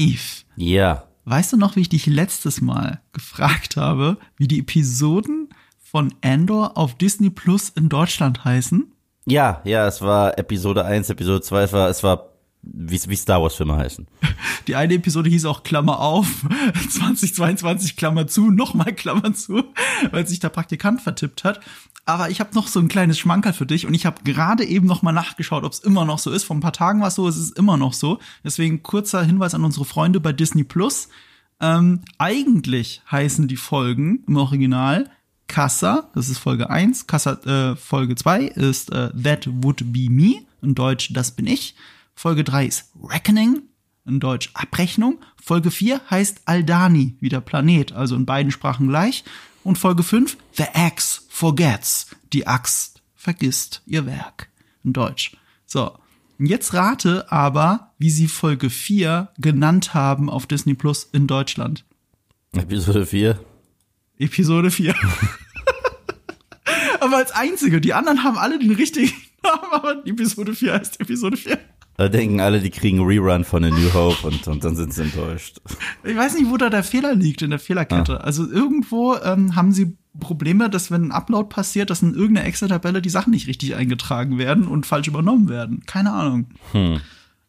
Eve, Ja. weißt du noch, wie ich dich letztes Mal gefragt habe, wie die Episoden von Andor auf Disney Plus in Deutschland heißen? Ja, ja, es war Episode 1, Episode 2, es war, es war wie, wie Star Wars Filme heißen. Die eine Episode hieß auch Klammer auf, 2022 Klammer zu, nochmal Klammer zu, weil sich der Praktikant vertippt hat. Aber ich habe noch so ein kleines Schmankerl für dich und ich habe gerade eben noch mal nachgeschaut, ob es immer noch so ist. Vor ein paar Tagen war es so, es ist immer noch so. Deswegen kurzer Hinweis an unsere Freunde bei Disney Plus. Ähm, eigentlich heißen die Folgen im Original Casa, das ist Folge 1, Casa, äh, Folge 2 ist äh, That Would Be Me, in Deutsch Das bin ich. Folge 3 ist Reckoning, in Deutsch Abrechnung. Folge 4 heißt Aldani, wie der Planet, also in beiden Sprachen gleich. Und Folge 5, The Axe Forgets, die Axt vergisst ihr Werk, in Deutsch. So, jetzt rate aber, wie sie Folge 4 genannt haben auf Disney Plus in Deutschland. Episode 4. Episode 4. aber als einzige, die anderen haben alle den richtigen Namen, aber Episode 4 heißt Episode 4. Da denken alle, die kriegen Rerun von A New Hope und, und dann sind sie enttäuscht. Ich weiß nicht, wo da der Fehler liegt in der Fehlerkette. Also irgendwo ähm, haben sie Probleme, dass wenn ein Upload passiert, dass in irgendeiner Excel-Tabelle die Sachen nicht richtig eingetragen werden und falsch übernommen werden. Keine Ahnung.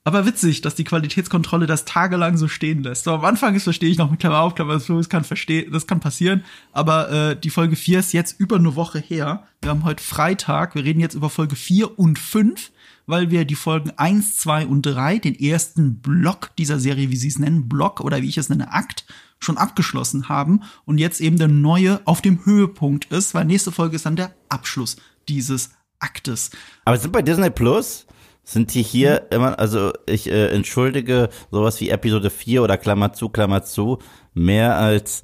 Aber witzig, dass die Qualitätskontrolle das tagelang so stehen lässt. So, am Anfang ist verstehe ich noch mit Klammer auf, Klammer zu, das kann verstehen, das kann passieren. Aber äh, die Folge 4 ist jetzt über eine Woche her. Wir haben heute Freitag. Wir reden jetzt über Folge 4 und 5, weil wir die Folgen 1, 2 und 3, den ersten Block dieser Serie, wie sie es nennen, Block oder wie ich es nenne, Akt, schon abgeschlossen haben und jetzt eben der neue auf dem Höhepunkt ist, weil nächste Folge ist dann der Abschluss dieses Aktes. Aber sind bei Disney Plus, sind die hier immer, also ich äh, entschuldige sowas wie Episode 4 oder Klammer zu, Klammer zu, mehr als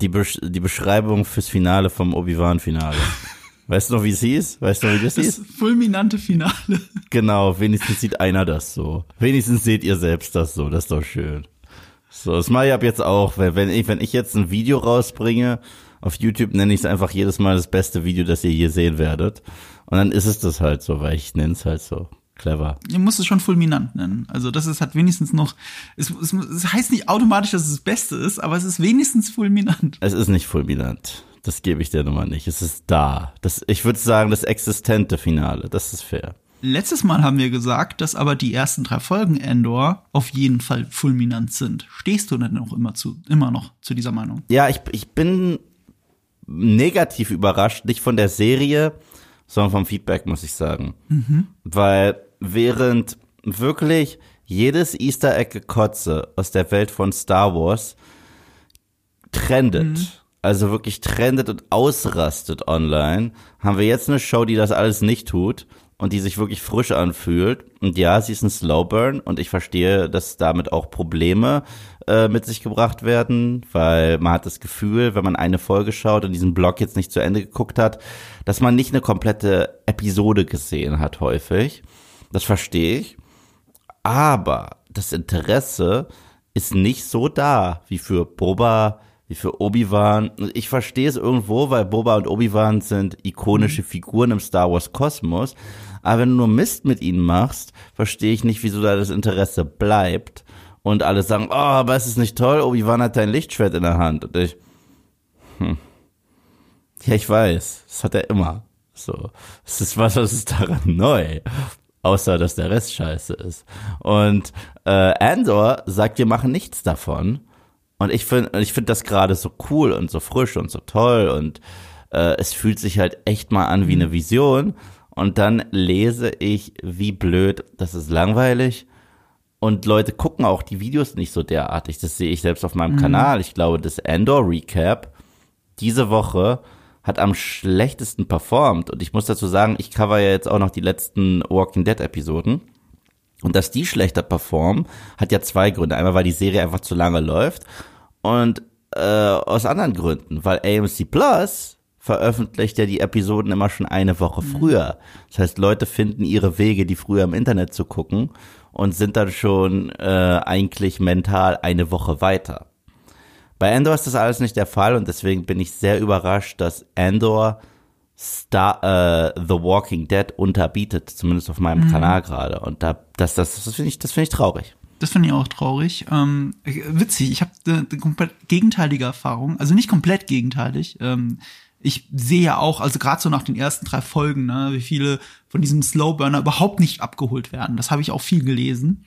die, Besch die Beschreibung fürs Finale vom Obi-Wan-Finale. Weißt du noch, wie es hieß? Weißt du, wie das Das hieß? fulminante Finale. Genau, wenigstens sieht einer das so. Wenigstens seht ihr selbst das so, das ist doch schön. So, das mache ich ab jetzt auch. Wenn, wenn, ich, wenn ich jetzt ein Video rausbringe, auf YouTube nenne ich es einfach jedes Mal das beste Video, das ihr je sehen werdet. Und dann ist es das halt so, weil ich nenne es halt so. Clever. Ihr müsst es schon fulminant nennen. Also das ist halt wenigstens noch, es, es, es heißt nicht automatisch, dass es das Beste ist, aber es ist wenigstens fulminant. Es ist nicht fulminant. Das gebe ich der Nummer nicht. Es ist da. Das, ich würde sagen, das existente Finale. Das ist fair. Letztes Mal haben wir gesagt, dass aber die ersten drei Folgen Endor auf jeden Fall fulminant sind. Stehst du denn noch immer zu, immer noch zu dieser Meinung? Ja, ich, ich bin negativ überrascht, nicht von der Serie, sondern vom Feedback, muss ich sagen. Weil während wirklich jedes Easter Egg Gekotze aus der Welt von Star Wars trendet, also wirklich trendet und ausrastet online, haben wir jetzt eine Show, die das alles nicht tut und die sich wirklich frisch anfühlt. Und ja, sie ist ein Slowburn und ich verstehe, dass damit auch Probleme äh, mit sich gebracht werden, weil man hat das Gefühl, wenn man eine Folge schaut und diesen Blog jetzt nicht zu Ende geguckt hat, dass man nicht eine komplette Episode gesehen hat häufig. Das verstehe ich. Aber das Interesse ist nicht so da wie für Boba, wie für Obi-Wan. Ich verstehe es irgendwo, weil Boba und Obi-Wan sind ikonische Figuren im Star Wars Kosmos. Aber wenn du nur Mist mit ihnen machst, verstehe ich nicht, wieso da das Interesse bleibt. Und alle sagen, oh, aber es ist nicht toll, Obi-Wan hat dein Lichtschwert in der Hand. Und ich, hm. Ja, ich weiß, das hat er immer. So, es ist was, was ist daran neu? Außer, dass der Rest scheiße ist. Und äh, Andor sagt, wir machen nichts davon. Und ich finde ich finde das gerade so cool und so frisch und so toll und äh, es fühlt sich halt echt mal an wie eine Vision. Und dann lese ich, wie blöd, das ist langweilig. Und Leute gucken auch die Videos nicht so derartig. Das sehe ich selbst auf meinem Kanal. Ich glaube, das Andor Recap diese Woche hat am schlechtesten performt. Und ich muss dazu sagen, ich cover ja jetzt auch noch die letzten Walking Dead Episoden. Und dass die schlechter performen, hat ja zwei Gründe. Einmal, weil die Serie einfach zu lange läuft und äh, aus anderen Gründen, weil AMC Plus veröffentlicht ja die Episoden immer schon eine Woche mhm. früher. Das heißt, Leute finden ihre Wege, die früher im Internet zu gucken und sind dann schon äh, eigentlich mental eine Woche weiter. Bei Endor ist das alles nicht der Fall und deswegen bin ich sehr überrascht, dass Endor Star, äh, The Walking Dead unterbietet, zumindest auf meinem mhm. Kanal gerade. Und da, das, das, das finde ich, das finde ich traurig. Das finde ich auch traurig. Ähm, witzig, ich habe eine, eine komplett gegenteilige Erfahrung. Also nicht komplett gegenteilig. Ähm, ich sehe ja auch, also gerade so nach den ersten drei Folgen, ne, wie viele von diesem Slowburner überhaupt nicht abgeholt werden. Das habe ich auch viel gelesen.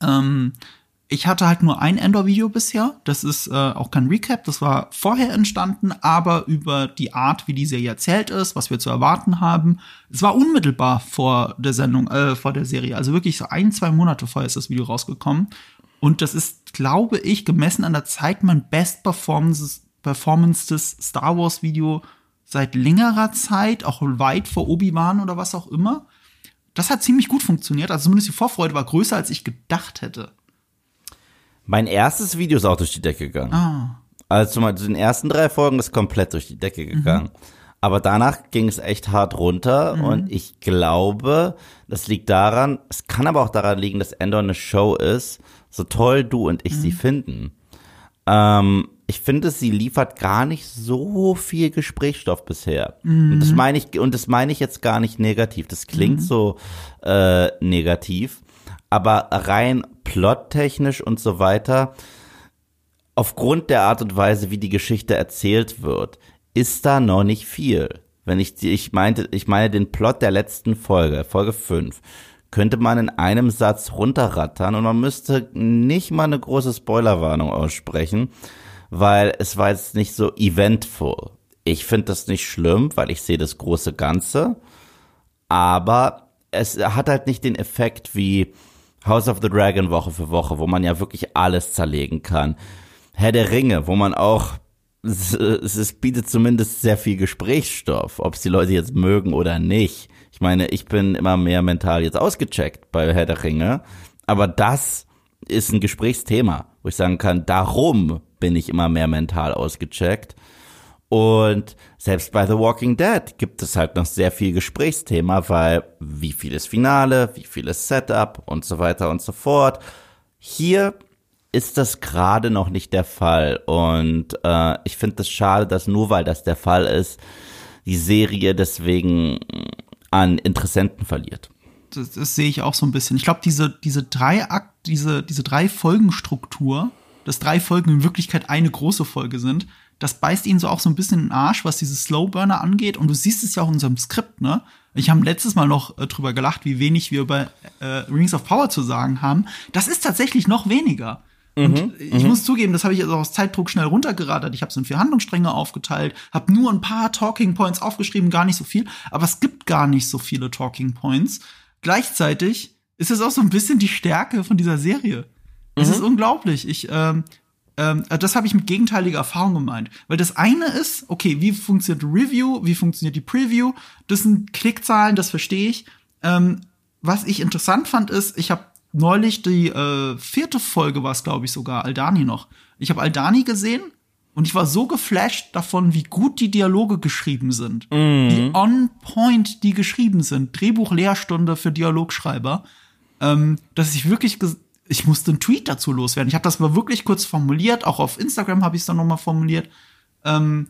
Ähm, ich hatte halt nur ein Endor-Video bisher. Das ist äh, auch kein Recap. Das war vorher entstanden, aber über die Art, wie die Serie erzählt ist, was wir zu erwarten haben. Es war unmittelbar vor der Sendung, äh, vor der Serie. Also wirklich so ein, zwei Monate vorher ist das Video rausgekommen. Und das ist, glaube ich, gemessen an der Zeit mein Best Performance, Performances Star Wars Video seit längerer Zeit, auch weit vor Obi-Wan oder was auch immer. Das hat ziemlich gut funktioniert. Also zumindest die Vorfreude war größer, als ich gedacht hätte. Mein erstes Video ist auch durch die Decke gegangen. Ah. Also zum Beispiel den ersten drei Folgen ist komplett durch die Decke gegangen. Mhm. Aber danach ging es echt hart runter mhm. und ich glaube, das liegt daran, es kann aber auch daran liegen, dass Endor eine Show ist, so toll du und ich mhm. sie finden. Ähm, ich finde, sie liefert gar nicht so viel Gesprächsstoff bisher. Mhm. Und das meine ich, und das meine ich jetzt gar nicht negativ. Das klingt mhm. so äh, negativ aber rein plottechnisch und so weiter, aufgrund der Art und Weise, wie die Geschichte erzählt wird, ist da noch nicht viel. Wenn ich, ich meinte, ich meine den Plot der letzten Folge, Folge 5, könnte man in einem Satz runterrattern und man müsste nicht mal eine große Spoilerwarnung aussprechen, weil es war jetzt nicht so eventful. Ich finde das nicht schlimm, weil ich sehe das große Ganze, aber es hat halt nicht den Effekt wie House of the Dragon Woche für Woche, wo man ja wirklich alles zerlegen kann. Herr der Ringe, wo man auch es, es bietet zumindest sehr viel Gesprächsstoff, ob es die Leute jetzt mögen oder nicht. Ich meine, ich bin immer mehr mental jetzt ausgecheckt bei Herr der Ringe, aber das ist ein Gesprächsthema, wo ich sagen kann, darum bin ich immer mehr mental ausgecheckt. Und selbst bei The Walking Dead gibt es halt noch sehr viel Gesprächsthema, weil wie viel ist Finale, wie viel ist Setup und so weiter und so fort. Hier ist das gerade noch nicht der Fall und äh, ich finde es schade, dass nur weil das der Fall ist, die Serie deswegen an Interessenten verliert. Das, das sehe ich auch so ein bisschen. Ich glaube, diese, diese drei Akt, diese, diese drei Folgenstruktur, dass drei Folgen in Wirklichkeit eine große Folge sind, das beißt ihn so auch so ein bisschen in den Arsch, was diese Slowburner angeht. Und du siehst es ja auch in unserem Skript, ne? Ich habe letztes Mal noch äh, drüber gelacht, wie wenig wir über äh, Rings of Power zu sagen haben. Das ist tatsächlich noch weniger. Und mhm, ich mhm. muss zugeben, das habe ich also aus Zeitdruck schnell runtergeradert. Ich habe so in vier Handlungsstränge aufgeteilt, habe nur ein paar Talking Points aufgeschrieben, gar nicht so viel. Aber es gibt gar nicht so viele Talking Points. Gleichzeitig ist es auch so ein bisschen die Stärke von dieser Serie. Mhm. Es ist unglaublich. Ich, ähm, ähm, das habe ich mit gegenteiliger Erfahrung gemeint. Weil das eine ist, okay, wie funktioniert Review, wie funktioniert die Preview? Das sind Klickzahlen, das verstehe ich. Ähm, was ich interessant fand, ist, ich habe neulich die äh, vierte Folge war es, glaube ich, sogar, Aldani noch. Ich habe Aldani gesehen und ich war so geflasht davon, wie gut die Dialoge geschrieben sind. Mhm. Wie on point die geschrieben sind. Drehbuch-Lehrstunde für Dialogschreiber. Ähm, dass ich wirklich ich musste einen Tweet dazu loswerden. Ich habe das mal wirklich kurz formuliert, auch auf Instagram habe ich es dann nochmal formuliert ähm,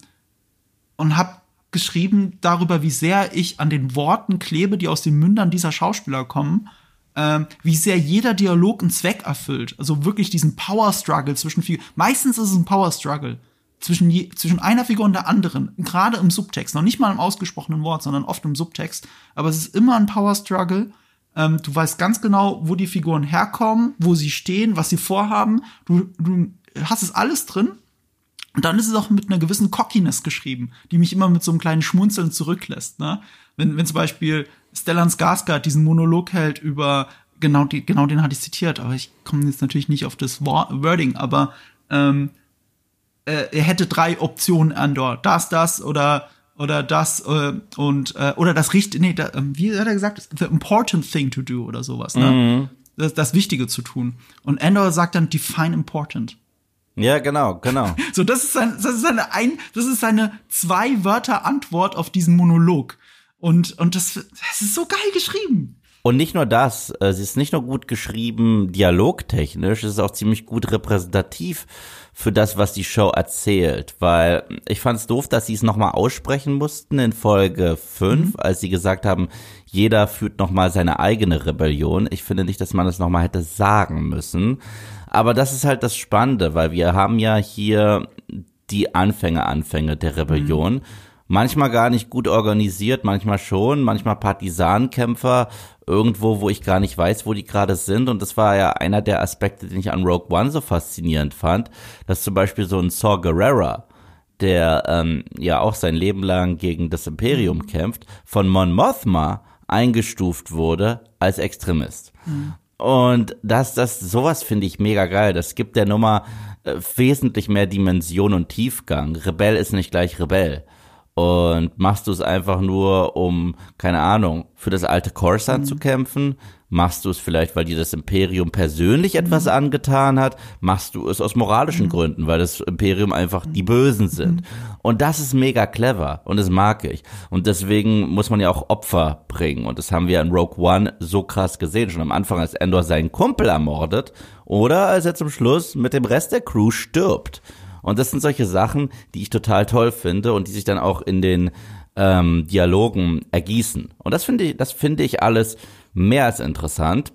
und habe geschrieben darüber, wie sehr ich an den Worten klebe, die aus den Mündern dieser Schauspieler kommen, ähm, wie sehr jeder Dialog einen Zweck erfüllt. Also wirklich diesen Power Struggle zwischen Figuren. Meistens ist es ein Power Struggle zwischen, je, zwischen einer Figur und der anderen, gerade im Subtext, noch nicht mal im ausgesprochenen Wort, sondern oft im Subtext. Aber es ist immer ein Power Struggle ähm, du weißt ganz genau, wo die Figuren herkommen, wo sie stehen, was sie vorhaben. Du, du hast es alles drin. Und dann ist es auch mit einer gewissen Cockiness geschrieben, die mich immer mit so einem kleinen Schmunzeln zurücklässt. Ne? Wenn, wenn zum Beispiel Stellan Skarsgård diesen Monolog hält über genau, die, genau den hatte ich zitiert, aber ich komme jetzt natürlich nicht auf das Wording, aber ähm, äh, er hätte drei Optionen an dort, das, das oder oder das äh, und äh, oder das richtig nee da, ähm, wie hat er gesagt? The important thing to do oder sowas ne? Mhm. das, das Wichtige zu tun. Und Endor sagt dann define important. Ja, genau, genau. so das ist sein, das ist seine ein das ist seine zwei Wörter Antwort auf diesen Monolog. Und und das das ist so geil geschrieben. Und nicht nur das, äh, sie ist nicht nur gut geschrieben, dialogtechnisch, es ist auch ziemlich gut repräsentativ für das, was die Show erzählt, weil ich fand es doof, dass sie es nochmal aussprechen mussten in Folge 5, als sie gesagt haben, jeder führt nochmal seine eigene Rebellion. Ich finde nicht, dass man das nochmal hätte sagen müssen. Aber das ist halt das Spannende, weil wir haben ja hier die Anfänge, Anfänge der Rebellion. Manchmal gar nicht gut organisiert, manchmal schon, manchmal Partisanenkämpfer, irgendwo, wo ich gar nicht weiß, wo die gerade sind. Und das war ja einer der Aspekte, den ich an Rogue One so faszinierend fand, dass zum Beispiel so ein Saw Gerrera, der ähm, ja auch sein Leben lang gegen das Imperium kämpft, von Mon Mothma eingestuft wurde als Extremist. Und das, das, sowas finde ich mega geil. Das gibt der Nummer äh, wesentlich mehr Dimension und Tiefgang. Rebell ist nicht gleich Rebell. Und machst du es einfach nur, um, keine Ahnung, für das alte Coruscant zu kämpfen? Machst du es vielleicht, weil dir das Imperium persönlich etwas angetan hat? Machst du es aus moralischen Gründen, weil das Imperium einfach die Bösen sind? Und das ist mega clever und das mag ich. Und deswegen muss man ja auch Opfer bringen. Und das haben wir in Rogue One so krass gesehen. Schon am Anfang, als Endor seinen Kumpel ermordet oder als er zum Schluss mit dem Rest der Crew stirbt. Und das sind solche Sachen, die ich total toll finde und die sich dann auch in den ähm, Dialogen ergießen. Und das finde ich, das finde ich alles mehr als interessant.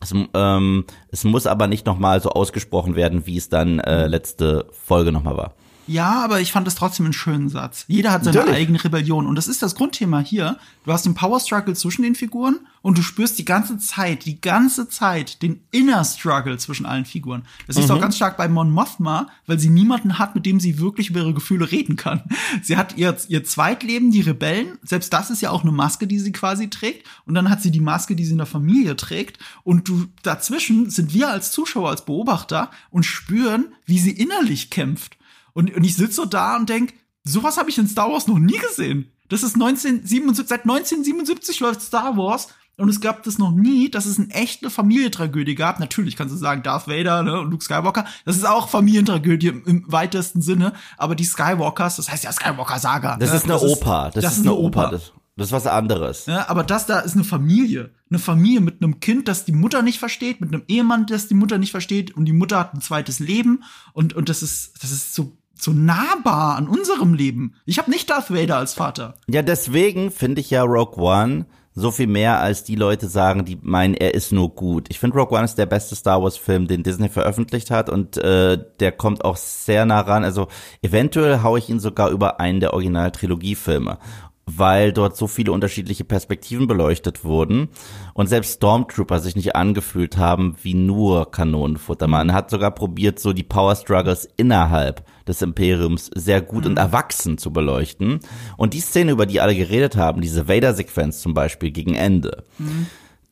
Es, ähm, es muss aber nicht nochmal so ausgesprochen werden, wie es dann äh, letzte Folge nochmal war. Ja, aber ich fand es trotzdem einen schönen Satz. Jeder hat seine Natürlich. eigene Rebellion. Und das ist das Grundthema hier. Du hast den Power Struggle zwischen den Figuren und du spürst die ganze Zeit, die ganze Zeit den Inner Struggle zwischen allen Figuren. Das ist auch ganz stark bei Mon Mothma, weil sie niemanden hat, mit dem sie wirklich über ihre Gefühle reden kann. Sie hat ihr, ihr Zweitleben, die Rebellen. Selbst das ist ja auch eine Maske, die sie quasi trägt. Und dann hat sie die Maske, die sie in der Familie trägt. Und du, dazwischen sind wir als Zuschauer, als Beobachter und spüren, wie sie innerlich kämpft. Und, und ich sitze so da und denk, sowas habe ich in Star Wars noch nie gesehen. Das ist 1977, seit 1977 läuft Star Wars und es gab das noch nie, dass es eine echte Familientragödie gab. Natürlich kannst du sagen, Darth Vader ne, und Luke Skywalker, das ist auch Familientragödie im, im weitesten Sinne, aber die Skywalkers, das heißt ja Skywalker-Saga. Das ne, ist eine Oper. Das, ist eine Oper. Das, das ist was anderes. Ja, aber das da ist eine Familie. Eine Familie mit einem Kind, das die Mutter nicht versteht, mit einem Ehemann, das die Mutter nicht versteht und die Mutter hat ein zweites Leben und, und das ist, das ist so, so nahbar an unserem Leben. Ich habe nicht Darth Vader als Vater. Ja, deswegen finde ich ja Rogue One so viel mehr, als die Leute sagen, die meinen, er ist nur gut. Ich finde Rogue One ist der beste Star Wars Film, den Disney veröffentlicht hat und äh, der kommt auch sehr nah ran. Also eventuell haue ich ihn sogar über einen der Original-Trilogie-Filme weil dort so viele unterschiedliche Perspektiven beleuchtet wurden und selbst Stormtrooper sich nicht angefühlt haben wie nur Kanonenfutter. Man hat sogar probiert, so die Power Struggles innerhalb des Imperiums sehr gut und erwachsen zu beleuchten. Und die Szene, über die alle geredet haben, diese Vader-Sequenz zum Beispiel gegen Ende,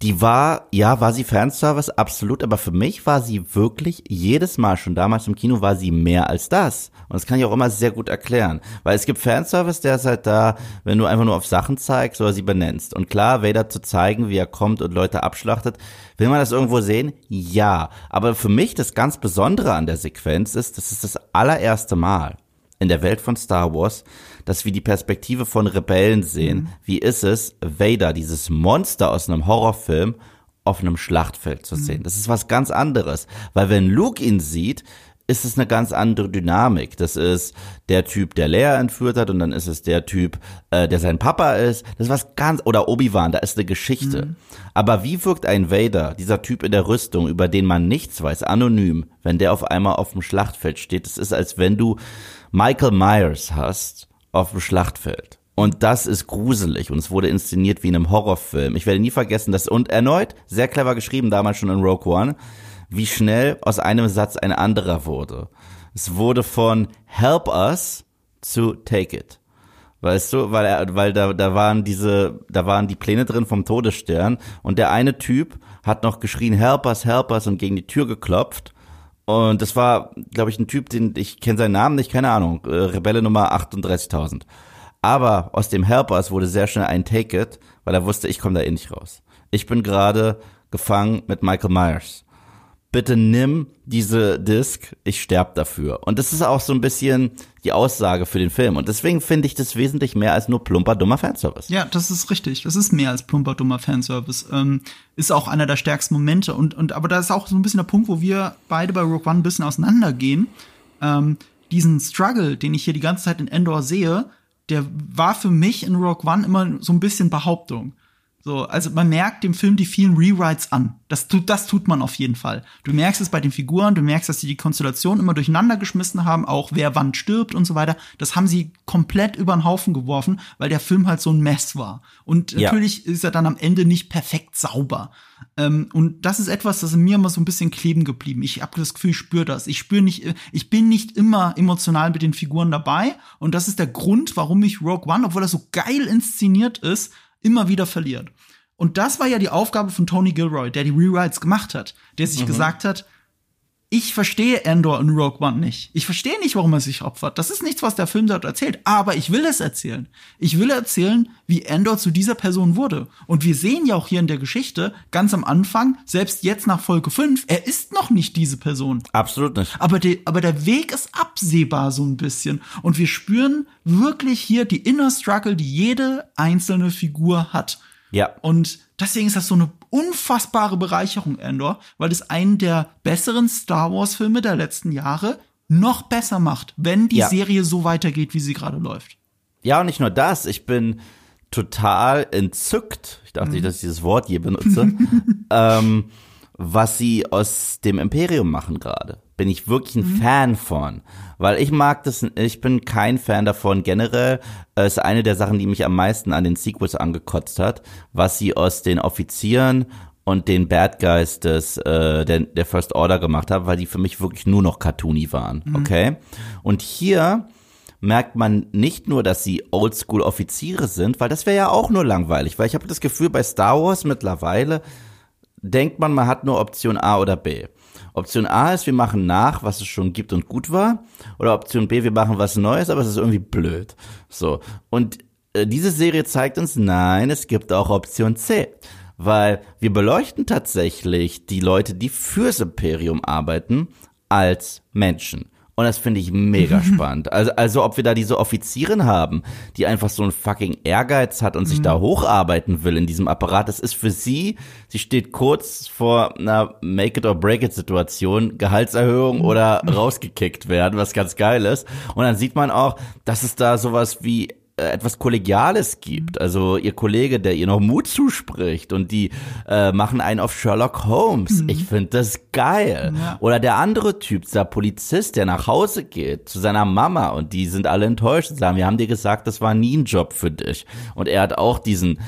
die war, ja, war sie Fanservice? Absolut, aber für mich war sie wirklich jedes Mal, schon damals im Kino, war sie mehr als das. Und das kann ich auch immer sehr gut erklären. Weil es gibt Fanservice, der ist halt da, wenn du einfach nur auf Sachen zeigst oder sie benennst. Und klar, Vader zu zeigen, wie er kommt und Leute abschlachtet, will man das irgendwo sehen? Ja. Aber für mich das ganz Besondere an der Sequenz ist, das ist das allererste Mal in der Welt von Star Wars, dass wir die Perspektive von Rebellen sehen. Wie ist es, Vader, dieses Monster aus einem Horrorfilm, auf einem Schlachtfeld zu sehen? Das ist was ganz anderes. Weil wenn Luke ihn sieht, ist es eine ganz andere Dynamik. Das ist der Typ, der Leia entführt hat, und dann ist es der Typ, äh, der sein Papa ist. Das ist was ganz, oder Obi-Wan, da ist eine Geschichte. Aber wie wirkt ein Vader, dieser Typ in der Rüstung, über den man nichts weiß, anonym, wenn der auf einmal auf dem Schlachtfeld steht? Das ist, als wenn du Michael Myers hast auf dem Schlachtfeld. Und das ist gruselig und es wurde inszeniert wie in einem Horrorfilm. Ich werde nie vergessen, dass, und erneut, sehr clever geschrieben, damals schon in Rogue One, wie schnell aus einem Satz ein anderer wurde. Es wurde von Help us zu Take it. Weißt du, weil er, weil da, da waren diese, da waren die Pläne drin vom Todesstern und der eine Typ hat noch geschrien Help us, Help us und gegen die Tür geklopft. Und das war, glaube ich, ein Typ, den ich kenne seinen Namen nicht, keine Ahnung, äh, Rebelle Nummer 38.000. Aber aus dem Helpers wurde sehr schnell ein Take It, weil er wusste, ich komme da eh nicht raus. Ich bin gerade gefangen mit Michael Myers bitte nimm diese Disc, ich sterb dafür. Und das ist auch so ein bisschen die Aussage für den Film. Und deswegen finde ich das wesentlich mehr als nur plumper, dummer Fanservice. Ja, das ist richtig. Das ist mehr als plumper, dummer Fanservice. Ähm, ist auch einer der stärksten Momente. Und, und, aber da ist auch so ein bisschen der Punkt, wo wir beide bei Rogue One ein bisschen auseinandergehen. Ähm, diesen Struggle, den ich hier die ganze Zeit in Endor sehe, der war für mich in Rogue One immer so ein bisschen Behauptung. So, also man merkt dem Film die vielen Rewrites an. Das tut, das tut man auf jeden Fall. Du merkst es bei den Figuren, du merkst, dass sie die Konstellation immer durcheinander geschmissen haben, auch wer wann stirbt und so weiter. Das haben sie komplett über den Haufen geworfen, weil der Film halt so ein Mess war. Und ja. natürlich ist er dann am Ende nicht perfekt sauber. Ähm, und das ist etwas, das in mir immer so ein bisschen kleben geblieben. Ich habe das Gefühl, ich spüre das. Ich spüre nicht, ich bin nicht immer emotional mit den Figuren dabei. Und das ist der Grund, warum ich Rogue One, obwohl er so geil inszeniert ist, immer wieder verliert. Und das war ja die Aufgabe von Tony Gilroy, der die Rewrites gemacht hat, der sich mhm. gesagt hat, ich verstehe Endor in Rogue One nicht. Ich verstehe nicht, warum er sich opfert. Das ist nichts, was der Film dort erzählt. Aber ich will es erzählen. Ich will erzählen, wie Endor zu dieser Person wurde. Und wir sehen ja auch hier in der Geschichte, ganz am Anfang, selbst jetzt nach Folge 5, er ist noch nicht diese Person. Absolut nicht. Aber, de, aber der Weg ist absehbar so ein bisschen. Und wir spüren wirklich hier die Inner Struggle, die jede einzelne Figur hat. Ja. Und deswegen ist das so eine unfassbare Bereicherung, Endor, weil es einen der besseren Star Wars-Filme der letzten Jahre noch besser macht, wenn die ja. Serie so weitergeht, wie sie gerade läuft. Ja, und nicht nur das, ich bin total entzückt, ich dachte mhm. nicht, dass ich dieses Wort je benutze, ähm, was sie aus dem Imperium machen gerade. Bin ich wirklich ein mhm. Fan von. Weil ich mag das, ich bin kein Fan davon generell. Es ist eine der Sachen, die mich am meisten an den Sequels angekotzt hat, was sie aus den Offizieren und den Bad Guys des, äh, der, der First Order gemacht haben, weil die für mich wirklich nur noch cartoony waren. Mhm. Okay? Und hier merkt man nicht nur, dass sie Oldschool-Offiziere sind, weil das wäre ja auch nur langweilig, weil ich habe das Gefühl, bei Star Wars mittlerweile denkt man, man hat nur Option A oder B. Option A ist, wir machen nach, was es schon gibt und gut war. Oder Option B, wir machen was Neues, aber es ist irgendwie blöd. So. Und äh, diese Serie zeigt uns, nein, es gibt auch Option C. Weil wir beleuchten tatsächlich die Leute, die fürs Imperium arbeiten, als Menschen. Und das finde ich mega spannend. Also, also ob wir da diese Offizierin haben, die einfach so einen fucking Ehrgeiz hat und sich da mhm. hocharbeiten will in diesem Apparat. Das ist für sie, sie steht kurz vor einer Make-it-or-break-it-Situation, Gehaltserhöhung mhm. oder rausgekickt werden, was ganz geil ist. Und dann sieht man auch, dass es da sowas wie etwas Kollegiales gibt. Also ihr Kollege, der ihr noch Mut zuspricht und die äh, machen einen auf Sherlock Holmes. Mhm. Ich finde das geil. Ja. Oder der andere Typ, der Polizist, der nach Hause geht zu seiner Mama und die sind alle enttäuscht und sagen, wir haben dir gesagt, das war nie ein Job für dich. Und er hat auch diesen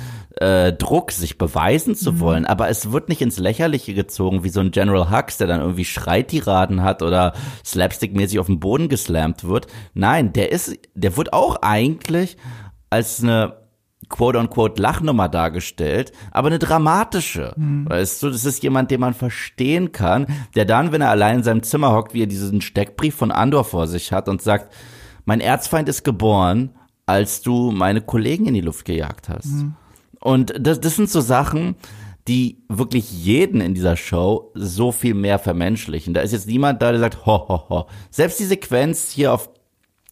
äh, Druck, sich beweisen zu mhm. wollen, aber es wird nicht ins Lächerliche gezogen, wie so ein General Hux, der dann irgendwie Schreitiraden hat oder slapstickmäßig auf den Boden geslammt wird. Nein, der ist, der wird auch eigentlich als eine quote-unquote Lachnummer dargestellt, aber eine dramatische. Mhm. Weißt du, das ist jemand, den man verstehen kann, der dann, wenn er allein in seinem Zimmer hockt, wie er diesen Steckbrief von Andor vor sich hat und sagt, mein Erzfeind ist geboren, als du meine Kollegen in die Luft gejagt hast. Mhm. Und das, das sind so Sachen, die wirklich jeden in dieser Show so viel mehr vermenschlichen. Da ist jetzt niemand da, der sagt, ho, ho, ho. Selbst die Sequenz hier auf,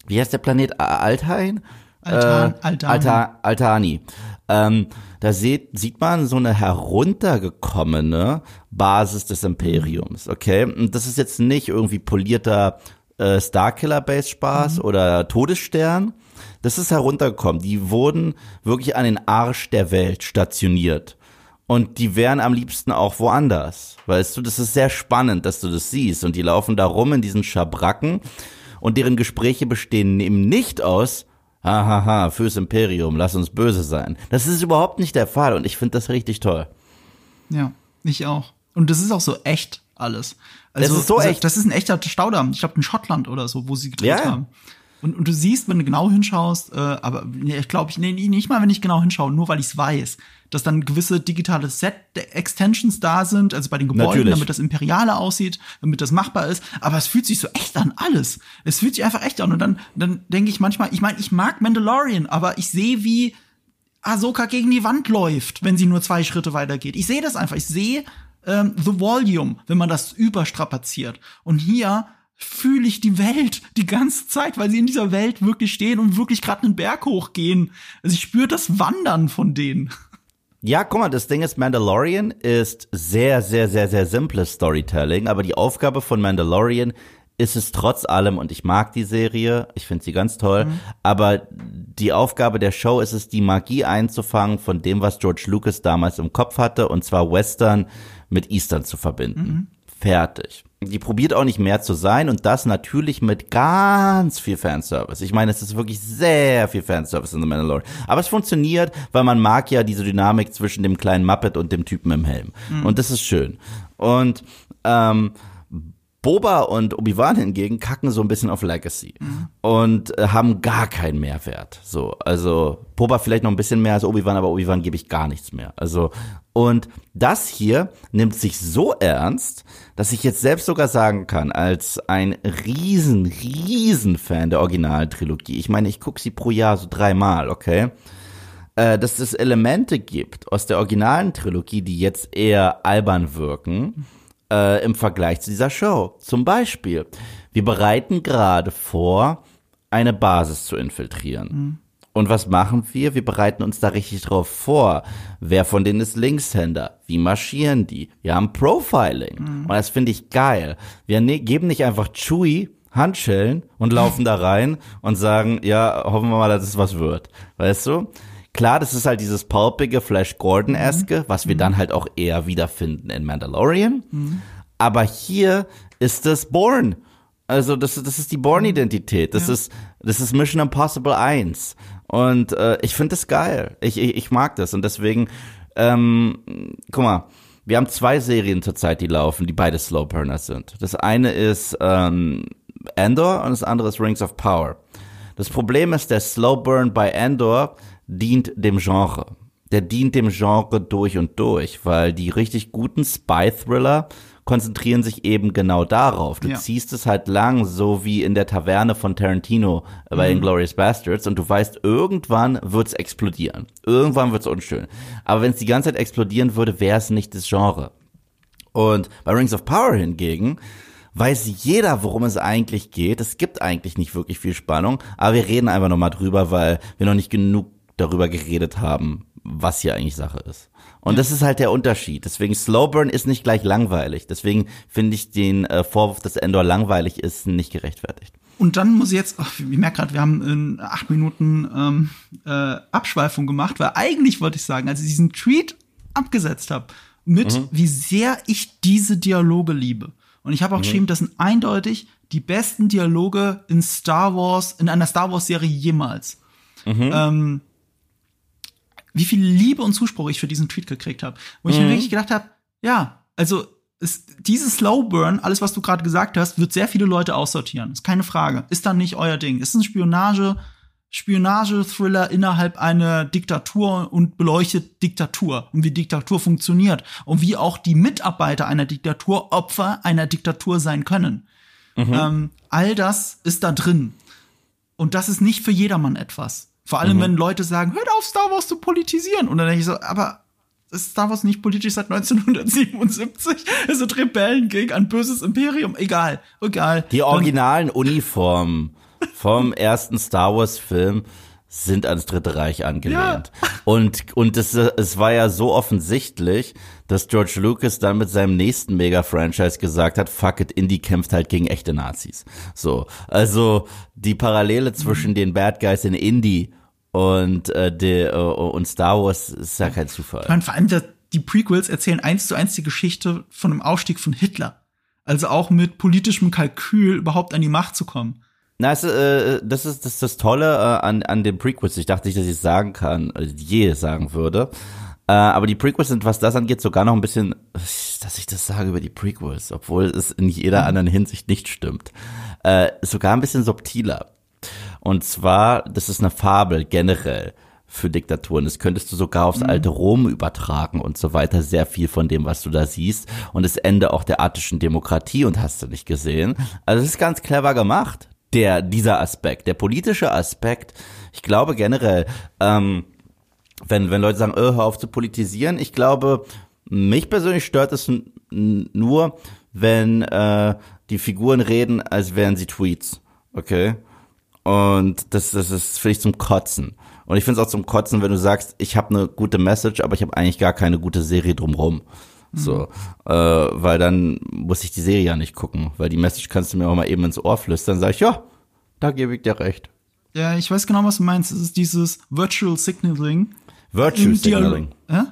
wie heißt der Planet? Altain? Altan, äh, Altani. Alta, Altani. Ähm, da sieht, sieht man so eine heruntergekommene Basis des Imperiums, okay? Und das ist jetzt nicht irgendwie polierter äh, Starkiller-Base-Spaß mhm. oder Todesstern, das ist heruntergekommen. Die wurden wirklich an den Arsch der Welt stationiert. Und die wären am liebsten auch woanders. Weißt du, das ist sehr spannend, dass du das siehst. Und die laufen da rum in diesen Schabracken. Und deren Gespräche bestehen eben nicht aus, hahaha, fürs Imperium, lass uns böse sein. Das ist überhaupt nicht der Fall. Und ich finde das richtig toll. Ja, ich auch. Und das ist auch so echt alles. Also, das ist so also, echt. Das ist ein echter Staudamm. Ich glaube, in Schottland oder so, wo sie gedreht ja. haben. Und, und du siehst, wenn du genau hinschaust, äh, aber nee, ich glaube, ich, nee, nicht mal, wenn ich genau hinschaue, nur weil ich es weiß, dass dann gewisse digitale Set-Extensions da sind, also bei den Gebäuden, Natürlich. damit das Imperiale aussieht, damit das machbar ist. Aber es fühlt sich so echt an, alles. Es fühlt sich einfach echt an. Und dann, dann denke ich manchmal, ich meine, ich mag Mandalorian, aber ich sehe, wie Ahsoka gegen die Wand läuft, wenn sie nur zwei Schritte weitergeht. Ich sehe das einfach. Ich sehe ähm, The Volume, wenn man das überstrapaziert. Und hier fühle ich die Welt die ganze Zeit, weil sie in dieser Welt wirklich stehen und wirklich gerade einen Berg hochgehen. Also ich spüre das Wandern von denen. Ja, guck mal, das Ding ist, Mandalorian ist sehr, sehr, sehr, sehr simples Storytelling, aber die Aufgabe von Mandalorian ist es trotz allem, und ich mag die Serie, ich finde sie ganz toll, aber die Aufgabe der Show ist es, die Magie einzufangen von dem, was George Lucas damals im Kopf hatte, und zwar Western mit Eastern zu verbinden. Fertig. Die probiert auch nicht mehr zu sein und das natürlich mit ganz viel Fanservice. Ich meine, es ist wirklich sehr viel Fanservice in The Mandalorian. Aber es funktioniert, weil man mag ja diese Dynamik zwischen dem kleinen Muppet und dem Typen im Helm. Und das ist schön. Und ähm, Boba und Obi-Wan hingegen kacken so ein bisschen auf Legacy und äh, haben gar keinen Mehrwert. So, also Boba vielleicht noch ein bisschen mehr als Obi-Wan, aber Obi-Wan gebe ich gar nichts mehr. Also und das hier nimmt sich so ernst, dass ich jetzt selbst sogar sagen kann, als ein riesen, riesen Fan der Originaltrilogie. Ich meine, ich gucke sie pro Jahr so dreimal, okay? äh, dass es Elemente gibt aus der originalen Trilogie, die jetzt eher albern wirken äh, im Vergleich zu dieser Show. Zum Beispiel, wir bereiten gerade vor, eine Basis zu infiltrieren. Und was machen wir? Wir bereiten uns da richtig drauf vor. Wer von denen ist Linkshänder? Wie marschieren die? Wir haben Profiling. Und das finde ich geil. Wir ne geben nicht einfach Chewie Handschellen und laufen da rein und sagen, ja, hoffen wir mal, dass es was wird. Weißt du? Klar, das ist halt dieses pulpige Flash Gordon-eske, was wir dann halt auch eher wiederfinden in Mandalorian. Aber hier ist es Born. Also das, das ist die Born-Identität. Das ist das ist Mission Impossible 1. Und äh, ich finde das geil. Ich, ich, ich mag das. Und deswegen, ähm, guck mal, wir haben zwei Serien zurzeit, die laufen, die beide Slowburners sind. Das eine ist ähm, Endor und das andere ist Rings of Power. Das Problem ist, der Slowburn bei Endor dient dem Genre. Der dient dem Genre durch und durch, weil die richtig guten Spy-Thriller konzentrieren sich eben genau darauf. Du Ja. ziehst es halt lang, so wie in der Taverne von Tarantino bei Inglourious Bastards und du weißt, irgendwann wird's explodieren. Irgendwann wird's unschön. Aber wenn es die ganze Zeit explodieren würde, wäre es nicht das Genre. Und bei Rings of Power hingegen weiß jeder, worum es eigentlich geht. Es gibt eigentlich nicht wirklich viel Spannung, aber wir reden einfach nochmal drüber, weil wir noch nicht genug darüber geredet haben, was hier eigentlich Sache ist. Und das ist halt der Unterschied. Deswegen Slowburn ist nicht gleich langweilig. Deswegen finde ich den äh, Vorwurf, dass Endor langweilig ist, nicht gerechtfertigt. Und dann muss ich jetzt, ach, ich merke gerade, wir haben in acht Minuten ähm, äh, Abschweifung gemacht, weil eigentlich wollte ich sagen, als ich diesen Tweet abgesetzt habe, mit wie sehr ich diese Dialoge liebe. Und ich habe auch geschrieben, das sind eindeutig die besten Dialoge in Star Wars, in einer Star Wars Serie jemals. Ähm, wie viel Liebe und Zuspruch ich für diesen Tweet gekriegt habe. Wo ich mir wirklich gedacht habe, ja, also ist, dieses Slow Burn, alles, was du gerade gesagt hast, wird sehr viele Leute aussortieren. Ist keine Frage. Ist dann nicht euer Ding. Ist ein Spionage, Spionage-Thriller innerhalb einer Diktatur und beleuchtet Diktatur und wie Diktatur funktioniert und wie auch die Mitarbeiter einer Diktatur Opfer einer Diktatur sein können. Ähm, all das ist da drin. Und das ist nicht für jedermann etwas. Vor allem, wenn Leute sagen, hört auf, Star Wars zu politisieren. Und dann denke ich so, aber ist Star Wars nicht politisch seit 1977? Es sind Rebellen gegen ein böses Imperium. Egal, egal. Die originalen Uniformen vom ersten Star Wars Film sind ans Dritte Reich angelehnt. Und, und es, es war ja so offensichtlich, dass George Lucas dann mit seinem nächsten Mega-Franchise gesagt hat, fuck it, Indy kämpft halt gegen echte Nazis. So. Also, die Parallele zwischen den Bad Guys in Indy und, äh, de, äh, und Star Wars ist ja kein Zufall. Ich meine, vor allem die Prequels erzählen eins zu eins die Geschichte von dem Aufstieg von Hitler. Also auch mit politischem Kalkül überhaupt an die Macht zu kommen. Na, es, äh, das ist das, ist das Tolle äh, an, an den Prequels. Ich dachte nicht, dass ich es sagen kann, äh, je sagen würde. Äh, aber die Prequels sind, was das angeht, sogar noch ein bisschen, dass ich das sage über die Prequels, obwohl es in jeder anderen Hinsicht nicht stimmt, äh, sogar ein bisschen subtiler. Und zwar, das ist eine Fabel generell für Diktaturen. Das könntest du sogar aufs alte Rom übertragen und so weiter. Sehr viel von dem, was du da siehst. Und das Ende auch der attischen Demokratie und hast du nicht gesehen. Also es ist ganz clever gemacht. Der, dieser Aspekt, der politische Aspekt. Ich glaube generell, ähm, wenn, wenn Leute sagen, äh, hör auf zu politisieren, ich glaube, mich persönlich stört es nur, wenn äh, die Figuren reden, als wären sie Tweets. Okay? Und das, das ist, finde ich, zum Kotzen. Und ich finde es auch zum Kotzen, wenn du sagst, ich habe eine gute Message, aber ich habe eigentlich gar keine gute Serie drumrum. So, mhm. äh, weil dann muss ich die Serie ja nicht gucken, weil die Message kannst du mir auch mal eben ins Ohr flüstern, sag ich, ja, da gebe ich dir recht. Ja, ich weiß genau, was du meinst. Es ist dieses Virtual Signaling. Virtue Signaling. Äh?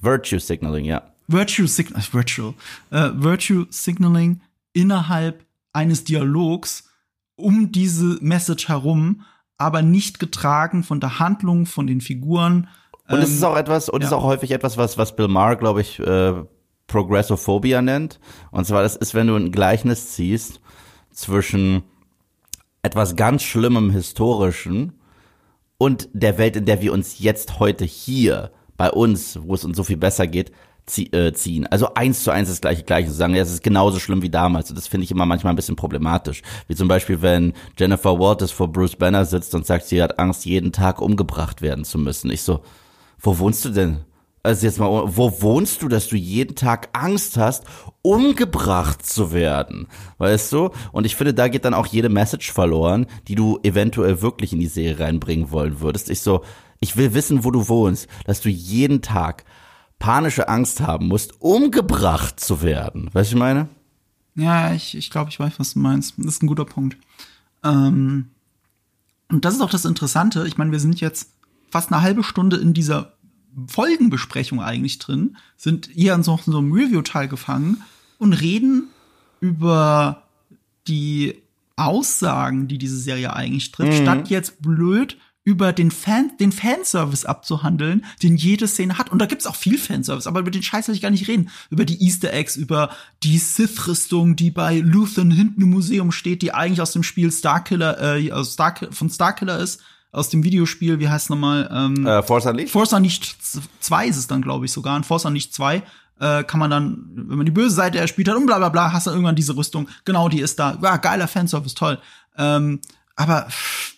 Virtue Signaling, ja. Virtue Signaling, Virtual, äh, Virtue Signaling innerhalb eines Dialogs um diese Message herum, aber nicht getragen von der Handlung, von den Figuren. Und es ist Ähm, auch etwas, und es ist ja. auch häufig etwas, was, was Bill Maher, glaube ich, äh, Progressophobia nennt. Und zwar, das ist, wenn du ein Gleichnis ziehst zwischen etwas ganz Schlimmem Historischen und der Welt, in der wir uns jetzt heute hier bei uns, wo es uns so viel besser geht, äh, ziehen. Also eins zu eins das gleiche, gleiche zu sagen, ja, es ist genauso schlimm wie damals. Und das finde ich immer manchmal ein bisschen problematisch. Wie zum Beispiel, wenn Jennifer Walters vor Bruce Banner sitzt und sagt, sie hat Angst, jeden Tag umgebracht werden zu müssen. Ich so, wo wohnst du denn? Also jetzt mal, wo wohnst du, dass du jeden Tag Angst hast, umgebracht zu werden? Weißt du? Und ich finde, da geht dann auch jede Message verloren, die du eventuell wirklich in die Serie reinbringen wollen würdest. Ich so, ich will wissen, wo du wohnst, dass du jeden Tag panische Angst haben musst, umgebracht zu werden. Weißt du, ich meine? Ja, ich, ich glaube, ich weiß, was du meinst. Das ist ein guter Punkt. Ähm, und das ist auch das Interessante. Ich meine, wir sind jetzt fast eine halbe Stunde in dieser Folgenbesprechung eigentlich drin, sind hier in so, in so einem Review-Teil gefangen und reden über die Aussagen, die diese Serie eigentlich trifft, statt jetzt blöd über den Fan, den Fanservice abzuhandeln, den jede Szene hat. Und da gibt's auch viel Fanservice, aber über den Scheiß will ich gar nicht reden. Über die Easter Eggs, über die Sith-Rüstung, die bei Luthen hinten im Museum steht, die eigentlich aus dem Spiel Starkiller, äh, Star, von Starkiller ist, aus dem Videospiel, wie heißt nochmal? Ähm, Äh, Force Unleashed? Force Unleashed 2 ist es dann, glaube ich, sogar. In Force Unleashed 2 äh, kann man dann, wenn man die böse Seite erspielt hat und bla bla bla, hast du irgendwann diese Rüstung. Genau, die ist da. Ja, geiler Fanservice, toll. Ähm, aber pff,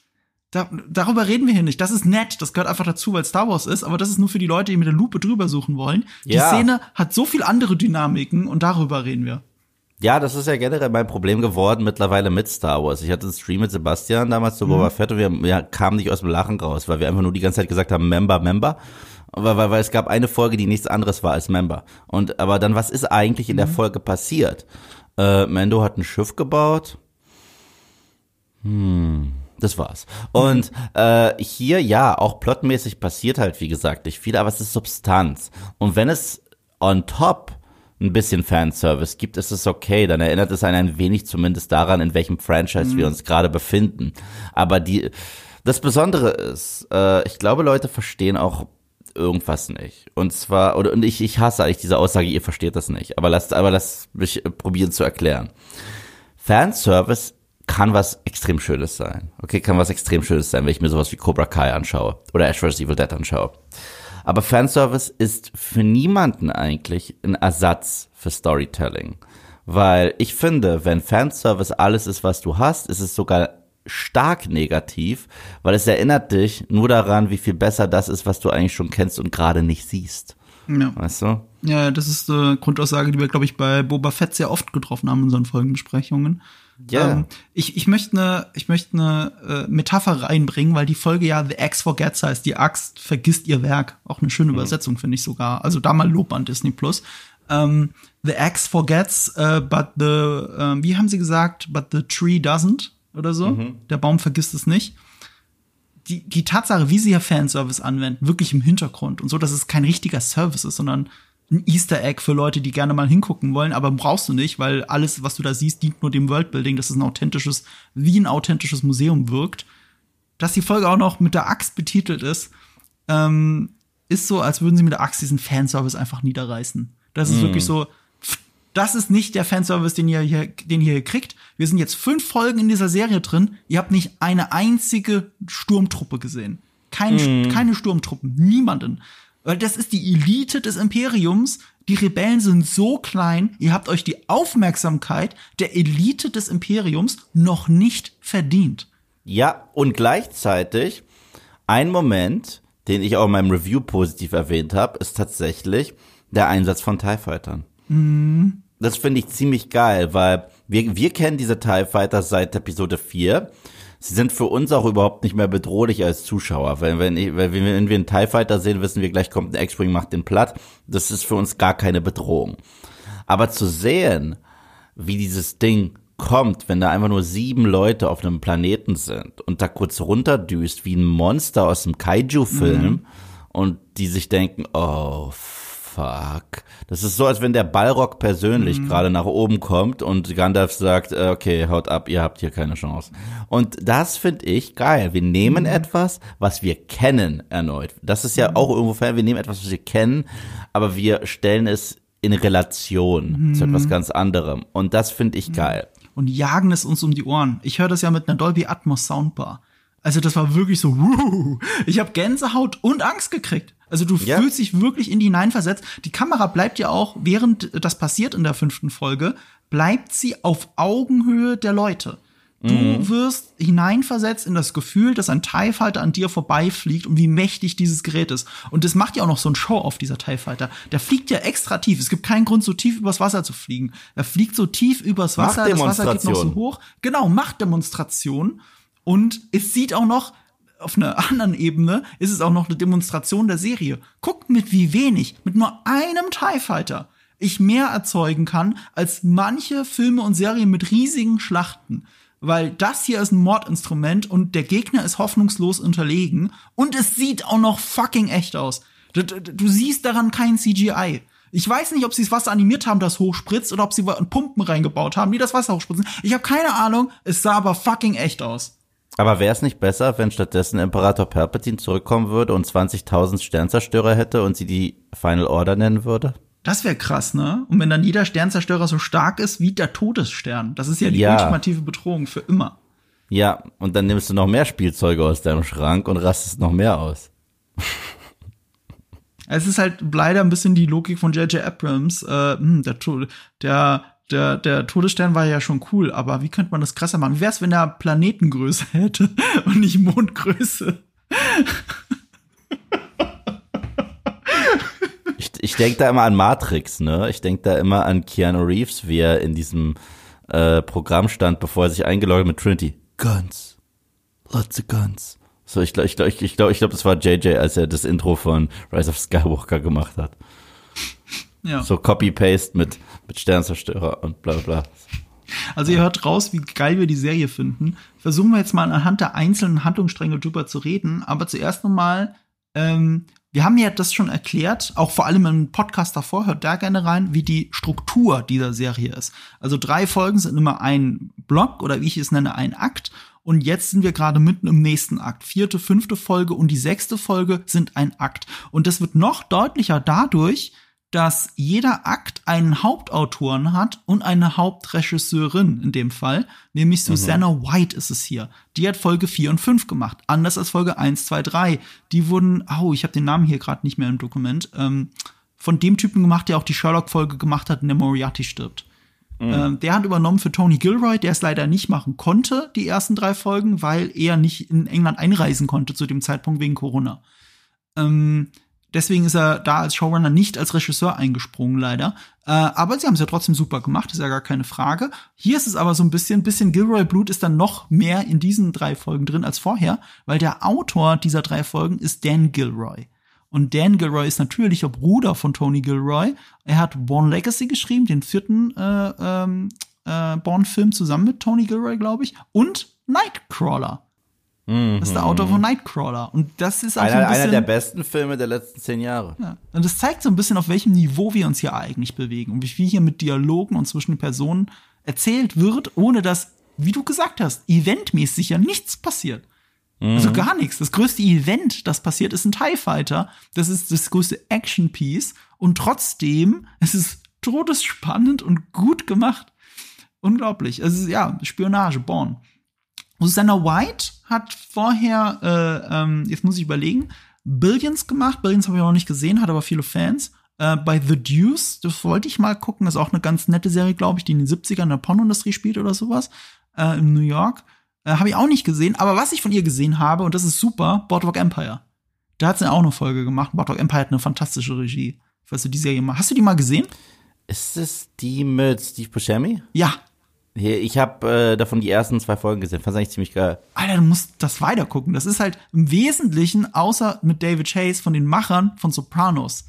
da, darüber reden wir hier nicht. Das ist nett, das gehört einfach dazu, weil Star Wars ist, aber das ist nur für die Leute, die mit der Lupe drüber suchen wollen. Die Ja. Szene hat so viel andere Dynamiken und darüber reden wir. Ja, das ist ja generell mein Problem geworden mittlerweile mit Star Wars. Ich hatte einen Stream mit Sebastian damals zu Boba Fett und wir, wir kamen nicht aus dem Lachen raus, weil wir einfach nur die ganze Zeit gesagt haben, Member, Member. Weil, weil, weil es gab eine Folge, die nichts anderes war als Member. Und aber dann, was ist eigentlich in der Folge passiert? Äh, Mando hat ein Schiff gebaut. Hm, das war's. Und äh, hier, ja, auch plotmäßig passiert halt, wie gesagt, nicht viel, aber es ist Substanz. Und wenn es on top ein bisschen Fanservice gibt, ist es okay. Dann erinnert es einen ein wenig zumindest daran, in welchem Franchise wir uns gerade befinden. Aber die, das Besondere ist, äh, ich glaube, Leute verstehen auch irgendwas nicht. Und zwar, oder, und ich, ich hasse eigentlich diese Aussage, ihr versteht das nicht. Aber lasst, aber lasst mich äh, probieren zu erklären. Fanservice kann was extrem Schönes sein. Okay, kann was extrem Schönes sein, wenn ich mir sowas wie Cobra Kai anschaue oder Ash vs. Evil Dead anschaue. Aber Fanservice ist für niemanden eigentlich ein Ersatz für Storytelling. Weil ich finde, wenn Fanservice alles ist, was du hast, ist es sogar stark negativ, weil es erinnert dich nur daran, wie viel besser das ist, was du eigentlich schon kennst und gerade nicht siehst. Ja. Weißt du? Ja, das ist eine Grundaussage, die wir, glaube ich, bei Boba Fett sehr oft getroffen haben in unseren Folgenbesprechungen. Ja. Ähm, ich, ich möchte eine ich möchte eine äh, Metapher reinbringen, weil die Folge ja The Axe Forgets heißt. Die Axt vergisst ihr Werk. Auch eine schöne Übersetzung, finde ich sogar. Also da mal Lob an Disney Plus. Ähm, the Axe forgets, äh, but the, äh, wie haben sie gesagt, but the tree doesn't oder so. Der Baum vergisst es nicht. Die, die Tatsache, wie sie ja Fanservice anwenden, wirklich im Hintergrund und so, dass es kein richtiger Service ist, sondern ein Easter Egg für Leute, die gerne mal hingucken wollen, aber brauchst du nicht, weil alles, was du da siehst, dient nur dem Worldbuilding, dass es ein authentisches, wie ein authentisches Museum wirkt. Dass die Folge auch noch mit der Axt betitelt ist, ähm, ist so, als würden sie mit der Axt diesen Fanservice einfach niederreißen. Das ist wirklich so, pff, das ist nicht der Fanservice, den ihr hier, den ihr hier kriegt. Wir sind jetzt fünf Folgen in dieser Serie drin. Ihr habt nicht eine einzige Sturmtruppe gesehen. Kein, mm. Keine Sturmtruppen. Niemanden. Weil das ist die Elite des Imperiums. Die Rebellen sind so klein. Ihr habt euch die Aufmerksamkeit der Elite des Imperiums noch nicht verdient. Ja, und gleichzeitig ein Moment, den ich auch in meinem Review positiv erwähnt habe, ist tatsächlich der Einsatz von TIE Fightern. Mhm. Das finde ich ziemlich geil, weil wir, wir kennen diese TIE Fighter seit Episode 4. Sie sind für uns auch überhaupt nicht mehr bedrohlich als Zuschauer. Wenn, wenn, ich, wenn, wenn wir einen TIE Fighter sehen, wissen wir gleich kommt ein X-Wing, macht den platt. Das ist für uns gar keine Bedrohung. Aber zu sehen, wie dieses Ding kommt, wenn da einfach nur sieben Leute auf einem Planeten sind und da kurz runterdüst wie ein Monster aus einem Kaiju-Film mhm. und die sich denken, oh fuck. Das ist so, als wenn der Ballrock persönlich mhm. gerade nach oben kommt und Gandalf sagt, äh, okay, haut ab, ihr habt hier keine Chance. Und das finde ich geil. Wir nehmen mhm. etwas, was wir kennen, erneut. Das ist ja mhm. auch irgendwo, wir nehmen etwas, was wir kennen, aber wir stellen es in Relation mhm. zu etwas ganz anderem. Und das finde ich mhm. geil. Und jagen es uns um die Ohren. Ich höre das ja mit einer Dolby Atmos Soundbar. Also das war wirklich so, wuh, ich habe Gänsehaut und Angst gekriegt. Also du ja. fühlst dich wirklich in die hineinversetzt. Die Kamera bleibt ja auch, während das passiert in der fünften Folge, bleibt sie auf Augenhöhe der Leute. Du mhm. wirst hineinversetzt in das Gefühl, dass ein TIE Fighter an dir vorbeifliegt und wie mächtig dieses Gerät ist. Und das macht ja auch noch so ein Show auf dieser TIE Fighter. Der fliegt ja extra tief. Es gibt keinen Grund, so tief übers Wasser zu fliegen. Er fliegt so tief übers Wasser, das Wasser geht noch so hoch. Genau, Machtdemonstration. Und es sieht auch noch, auf einer anderen Ebene ist es auch noch eine Demonstration der Serie. Guckt mit wie wenig, mit nur einem TIE Fighter ich mehr erzeugen kann als manche Filme und Serien mit riesigen Schlachten. Weil das hier ist ein Mordinstrument und der Gegner ist hoffnungslos unterlegen und es sieht auch noch fucking echt aus. Du, du, siehst daran kein CGI. Ich weiß nicht, ob sie das Wasser animiert haben, das hochspritzt, oder ob sie Pumpen reingebaut haben, die das Wasser hochspritzen. Ich habe keine Ahnung. Es sah aber fucking echt aus. Aber wäre es nicht besser, wenn stattdessen Imperator Palpatine zurückkommen würde und 20.000 Sternzerstörer hätte und sie die Final Order nennen würde? Das wäre krass, ne? Und wenn dann jeder Sternzerstörer so stark ist wie der Todesstern. Das ist ja die ja. ultimative Bedrohung für immer. Ja, und dann nimmst du noch mehr Spielzeuge aus deinem Schrank und rastest noch mehr aus. Es ist halt leider ein bisschen die Logik von J.J. Abrams. Äh, hm, der, der der, der Todesstern war ja schon cool, aber wie könnte man das krasser machen? Wie wär's, wenn er Planetengröße hätte und nicht Mondgröße? Ich, ich denke da immer an Matrix, ne? Ich denke da immer an Keanu Reeves, wie er in diesem äh, Programm stand, bevor er sich eingeloggt mit Trinity. Guns. Lots of guns. So, ich glaube, ich glaube, ich glaube, ich glaube, das war JJ, als er das Intro von Rise of Skywalker gemacht hat. Ja. So Copy-Paste mit, mit Sternzerstörer und bla bla. Also ihr hört raus, wie geil wir die Serie finden. Versuchen wir jetzt mal anhand der einzelnen Handlungsstränge drüber zu reden. Aber zuerst nochmal, ähm, wir haben ja das schon erklärt, auch vor allem im Podcast davor, hört da gerne rein, wie die Struktur dieser Serie ist. Also drei Folgen sind immer ein Block oder wie ich es nenne, ein Akt. Und jetzt sind wir gerade mitten im nächsten Akt. Vierte, fünfte Folge und die sechste Folge sind ein Akt. Und das wird noch deutlicher dadurch, dass jeder Akt einen Hauptautoren hat und eine Hauptregisseurin in dem Fall, nämlich mhm. Susanna mhm. White ist es hier. Die hat Folge 4 und 5 gemacht, anders als Folge 1, 2, 3. Die wurden, oh, ich habe den Namen hier gerade nicht mehr im Dokument, ähm, von dem Typen gemacht, der auch die Sherlock-Folge gemacht hat, in der Moriarty stirbt. Mhm. Ähm, der hat übernommen für Tony Gilroy, der es leider nicht machen konnte, die ersten drei Folgen, weil er nicht in England einreisen konnte zu dem Zeitpunkt wegen Corona. Ähm, Deswegen ist er da als Showrunner nicht als Regisseur eingesprungen, leider. Äh, aber sie haben es ja trotzdem super gemacht, ist ja gar keine Frage. Hier ist es aber so ein bisschen, bisschen Gilroy Blut ist dann noch mehr in diesen drei Folgen drin als vorher, weil der Autor dieser drei Folgen ist Dan Gilroy. Und Dan Gilroy ist natürlich der Bruder von Tony Gilroy. Er hat Born Legacy geschrieben, den vierten äh, ähm, äh, Born-Film zusammen mit Tony Gilroy, glaube ich. Und Nightcrawler. Das ist der Autor von Nightcrawler. Und das ist auch einer, so ein bisschen, einer der besten Filme der letzten zehn Jahre. Ja. Und das zeigt so ein bisschen, auf welchem Niveau wir uns hier eigentlich bewegen und wie viel hier mit Dialogen und zwischen Personen erzählt wird, ohne dass, wie du gesagt hast, eventmäßig ja nichts passiert. Mhm. Also gar nichts. Das größte Event, das passiert, ist ein TIE Fighter. Das ist das größte Action-Piece. Und trotzdem, es ist todesspannend und gut gemacht. Unglaublich. Also ja, Spionage, Born. Susanna White hat vorher, äh, ähm, jetzt muss ich überlegen, Billions gemacht. Billions habe ich auch noch nicht gesehen, hat aber viele Fans. Äh, bei The Deuce, das wollte ich mal gucken, das ist auch eine ganz nette Serie, glaube ich, die in den 70ern in der Pornoindustrie spielt oder sowas, äh, in New York. Äh, habe ich auch nicht gesehen, aber was ich von ihr gesehen habe, und das ist super, Boardwalk Empire. Da hat sie auch eine Folge gemacht. Boardwalk Empire hat eine fantastische Regie. Falls du die Serie mal. Hast du die mal gesehen? Ist es die mit Steve Buscemi? Ja. Ich habe äh, davon die ersten zwei Folgen gesehen. Fand eigentlich ziemlich geil. Alter, du musst das weiter gucken. Das ist halt im Wesentlichen, außer mit David Chase, von den Machern von Sopranos.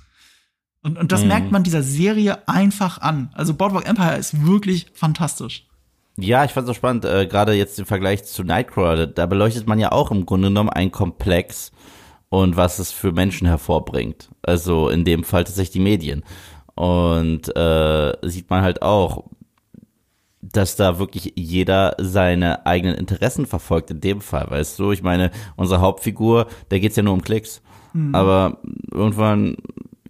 Und, und das Mhm. merkt man dieser Serie einfach an. Also Boardwalk Empire ist wirklich fantastisch. Ja, ich fand es so spannend, äh, gerade jetzt im Vergleich zu Nightcrawler, da, da beleuchtet man ja auch im Grunde genommen einen Komplex und was es für Menschen hervorbringt. Also in dem Fall tatsächlich die Medien. Und äh, sieht man halt auch, dass da wirklich jeder seine eigenen Interessen verfolgt in dem Fall, weißt du? Ich meine, unsere Hauptfigur, der geht's ja nur um Klicks. Aber irgendwann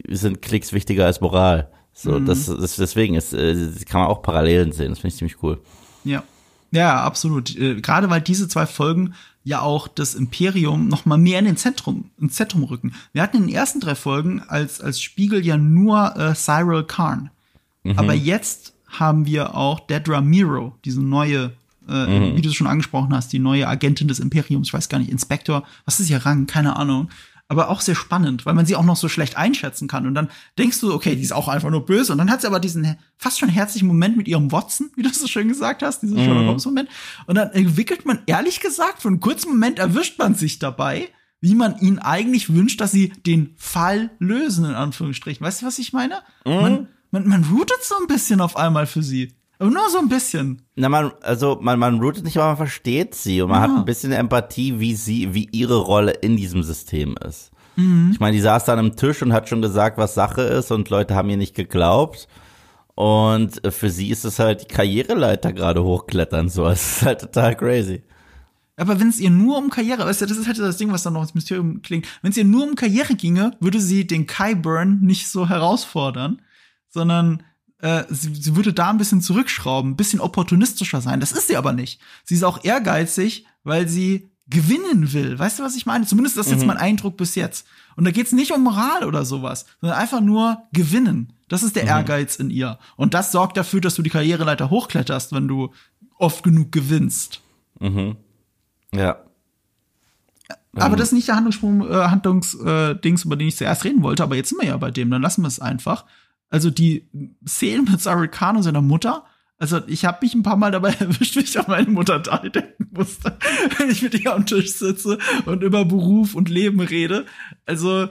sind Klicks wichtiger als Moral. So, das, das deswegen ist, äh, kann man auch Parallelen sehen. Das finde ich ziemlich cool. Ja. Ja, absolut. Äh, Gerade weil diese zwei Folgen ja auch das Imperium noch mal mehr in den Zentrum, ins Zentrum rücken. Wir hatten in den ersten drei Folgen als, als Spiegel ja nur äh, Cyril Karn. Aber jetzt haben wir auch Dedra Miro, diese neue, äh, wie du es schon angesprochen hast, die neue Agentin des Imperiums, ich weiß gar nicht, Inspektor, was ist ihr Rang? Keine Ahnung. Aber auch sehr spannend, weil man sie auch noch so schlecht einschätzen kann. Und dann denkst du, okay, die ist auch einfach nur böse. Und dann hat sie aber diesen fast schon herzlichen Moment mit ihrem Watson, wie du es so schön gesagt hast, diesen Sherlock Holmes Moment. Und dann entwickelt man, ehrlich gesagt, für einen kurzen Moment erwischt man sich dabei, wie man ihn eigentlich wünscht, dass sie den Fall lösen, in Anführungsstrichen. Weißt du, was ich meine? Man, man, man rootet so ein bisschen auf einmal für sie. Aber nur so ein bisschen. Na, man, also man, man rootet nicht, aber man versteht sie und man hat ein bisschen Empathie, wie sie, wie ihre Rolle in diesem System ist. Ich meine, die saß dann am Tisch und hat schon gesagt, was Sache ist und Leute haben ihr nicht geglaubt. Und für sie ist es halt die Karriereleiter gerade hochklettern, so. Es ist halt total crazy. Aber wenn es ihr nur um Karriere, weißt du, das ist halt das Ding, was dann noch ins Mysterium klingt. Wenn es ihr nur um Karriere ginge, würde sie den Kyburn nicht so herausfordern, sondern äh, sie, sie würde da ein bisschen zurückschrauben, ein bisschen opportunistischer sein. Das ist sie aber nicht. Sie ist auch ehrgeizig, weil sie gewinnen will. Weißt du, was ich meine? Zumindest das ist jetzt mein Eindruck bis jetzt. Und da geht's nicht um Moral oder sowas, sondern einfach nur gewinnen. Das ist der Ehrgeiz in ihr. Und das sorgt dafür, dass du die Karriereleiter hochkletterst, wenn du oft genug gewinnst. Ja. Aber das ist nicht der Handlungssprung, äh, Handlungsdings, äh, über den ich zuerst reden wollte, aber jetzt sind wir ja bei dem, dann lassen wir es einfach. Also die Szenen mit Cyril Khan und seiner Mutter, also ich habe mich ein paar Mal dabei erwischt, wie ich an meine Mutter da denken musste, wenn ich mit ihr am Tisch sitze und über Beruf und Leben rede. Also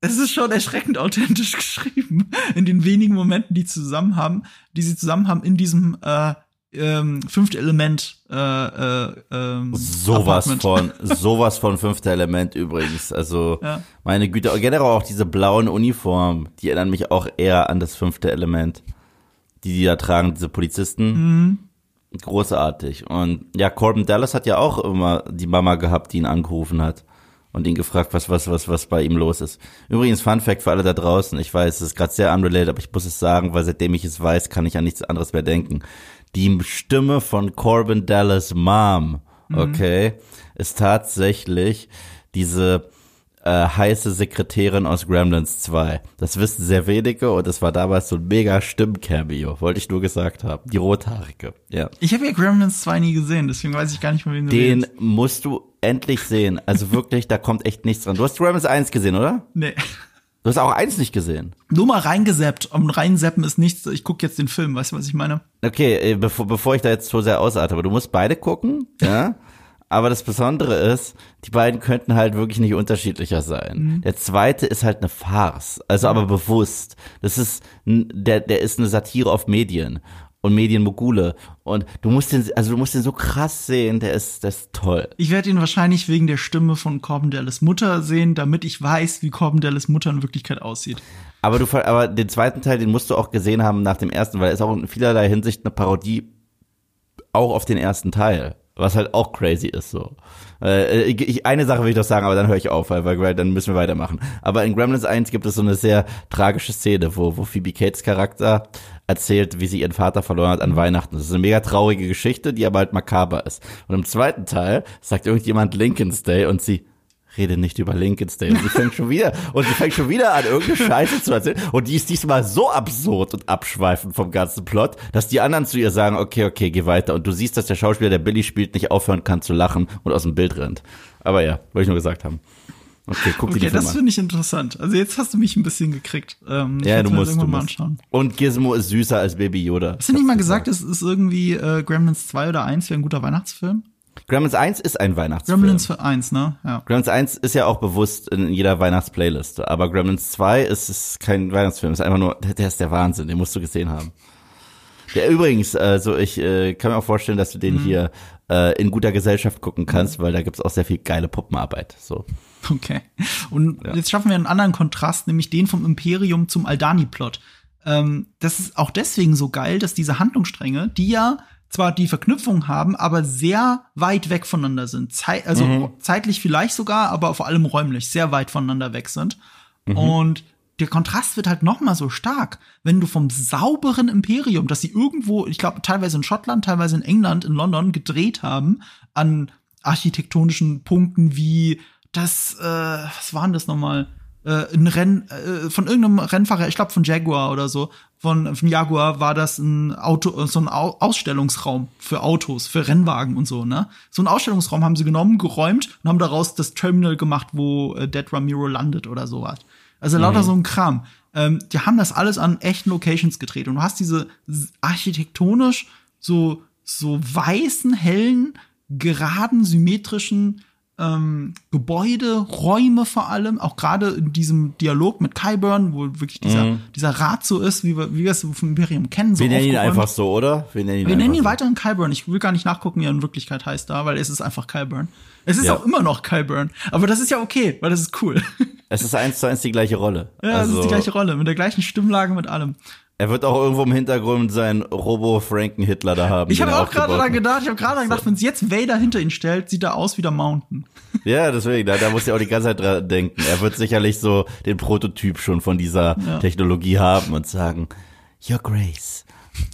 es ist schon erschreckend authentisch geschrieben in den wenigen Momenten, die zusammen haben, die sie zusammen haben in diesem äh, ähm, fünfte Element äh, äh, ähm, Sowas von, sowas von fünfter Element übrigens. Also, Ja. meine Güte, generell auch diese blauen Uniformen, die erinnern mich auch eher an das fünfte Element. Die, die da tragen, diese Polizisten. Mhm. Großartig. Und ja, Corbin Dallas hat ja auch immer die Mama gehabt, die ihn angerufen hat und ihn gefragt, was, was, was, was bei ihm los ist. Übrigens, Fun Fact für alle da draußen. Ich weiß, es ist gerade sehr unrelated, aber ich muss es sagen, weil seitdem ich es weiß, kann ich an nichts anderes mehr denken. Die Stimme von Corbin Dallas Mom, okay, ist tatsächlich diese äh, heiße Sekretärin aus Gremlins 2. Das wissen sehr wenige und es war damals so ein mega Stimmcameo, wollte ich nur gesagt haben. Die rothaarige, ja. Ich habe ja Gremlins 2 nie gesehen, deswegen weiß ich gar nicht mehr, wen du Den redest. musst du endlich sehen. Also wirklich, da kommt echt nichts dran. Du hast Gremlins 1 gesehen, oder? Nee. Du hast auch 1 nicht gesehen. Nur mal reingesappt. Und reinseppen ist nichts. Ich gucke jetzt den Film, weißt du, was ich meine? Okay, äh, bevor, bevor ich da jetzt so sehr ausarte, aber du musst beide gucken, ja. Aber das Besondere ist, die beiden könnten halt wirklich nicht unterschiedlicher sein. Der zweite ist halt eine Farce, also aber bewusst. Das ist, der, der ist eine Satire auf Medien und Medienmogule. Und du musst den, also du musst den so krass sehen, der ist, der ist toll. Ich werde ihn wahrscheinlich wegen der Stimme von Corbin Dallas Mutter sehen, damit ich weiß, wie Corbin Dallas Mutter in Wirklichkeit aussieht. Aber du, aber den zweiten Teil, den musst du auch gesehen haben nach dem ersten, weil er ist auch in vielerlei Hinsicht eine Parodie auch auf den ersten Teil. Was halt auch crazy ist so. Äh, ich, eine Sache will ich doch sagen, aber dann höre ich auf, weil, weil dann müssen wir weitermachen. Aber in Gremlins 1 gibt es so eine sehr tragische Szene, wo, wo Phoebe Cates Charakter erzählt, wie sie ihren Vater verloren hat an Weihnachten. Das ist eine mega traurige Geschichte, die aber halt makaber ist. Und im zweiten Teil sagt irgendjemand Lincoln's Day und sie rede nicht über Lincoln's Day. Und sie fängt schon wieder, und sie fängt schon wieder an, irgendeine Scheiße zu erzählen. Und die ist diesmal so absurd und abschweifend vom ganzen Plot, dass die anderen zu ihr sagen, okay, okay, geh weiter. Und du siehst, dass der Schauspieler, der Billy spielt, nicht aufhören kann zu lachen und aus dem Bild rennt. Aber ja, wollte ich nur gesagt haben. Okay, guck Okay, dir die das finde ich interessant. Also jetzt hast du mich ein bisschen gekriegt. Ähm, Ja, du mir musst, du musst. anschauen. Und Gizmo ist süßer als Baby Yoda. Hast du nicht mal gesagt, es ist irgendwie äh, Gremlins 2 oder 1 wäre ein guter Weihnachtsfilm? Gremlins 1 ist ein Weihnachtsfilm. Gremlins für 1, ne? Ja. Gremlins 1 ist ja auch bewusst in jeder Weihnachtsplaylist. Aber Gremlins 2 ist, ist kein Weihnachtsfilm, ist einfach nur, der, ist der Wahnsinn, den musst du gesehen haben. Der übrigens, also ich äh, kann mir auch vorstellen, dass du den hier äh, in guter Gesellschaft gucken kannst, weil da gibt's auch sehr viel geile Puppenarbeit. So. Okay. Und jetzt schaffen wir einen anderen Kontrast, nämlich den vom Imperium zum Aldani-Plot. Ähm, das ist auch deswegen so geil, dass diese Handlungsstränge, die ja zwar die Verknüpfung haben, aber sehr weit weg voneinander sind. Zei also zeitlich vielleicht sogar, aber vor allem räumlich sehr weit voneinander weg sind. Und der Kontrast wird halt noch mal so stark, wenn du vom sauberen Imperium, das sie irgendwo, ich glaube teilweise in Schottland, teilweise in England, in London gedreht haben, an architektonischen Punkten wie das, äh, was waren das nochmal? Äh, ein Renn, äh, von irgendeinem Rennfahrer, ich glaube von Jaguar oder so, von, von Jaguar war das ein Auto, so ein Au Ausstellungsraum für Autos, für Rennwagen und so, ne? So einen Ausstellungsraum haben sie genommen, geräumt und haben daraus das Terminal gemacht, wo äh, Dead Ramiro landet oder sowas. Also lauter so ein Kram. Ähm, die haben das alles an echten Locations gedreht und du hast diese architektonisch so so weißen, hellen, geraden, symmetrischen ähm, Gebäude, Räume vor allem, auch gerade in diesem Dialog mit Kyburn, wo wirklich dieser, dieser Rat so ist, wie wir, wie wir es vom Imperium kennen. So Wir nennen ihn einfach so, oder? Wir nennen ihn, Wir nennen ihn so. weiterhin Kyburn. Ich will gar nicht nachgucken, wie er in Wirklichkeit heißt da, weil es ist einfach Kyburn. Es ist Ja. auch immer noch Kyburn. Aber das ist ja okay, weil das ist cool. Es ist eins zu eins die gleiche Rolle. ja, also, ist die gleiche Rolle, mit der gleichen Stimmlage, mit allem. Er wird auch irgendwo im Hintergrund seinen Robo-Franken-Hitler da haben. Ich habe auch gerade daran gedacht, ich habe gerade daran gedacht, wenn jetzt Vader hinter ihn stellt, sieht er aus wie der Mountain. Ja, deswegen, da, da muss ich auch die ganze Zeit dran denken. Er wird sicherlich so den Prototyp schon von dieser Technologie haben und sagen, Your Grace.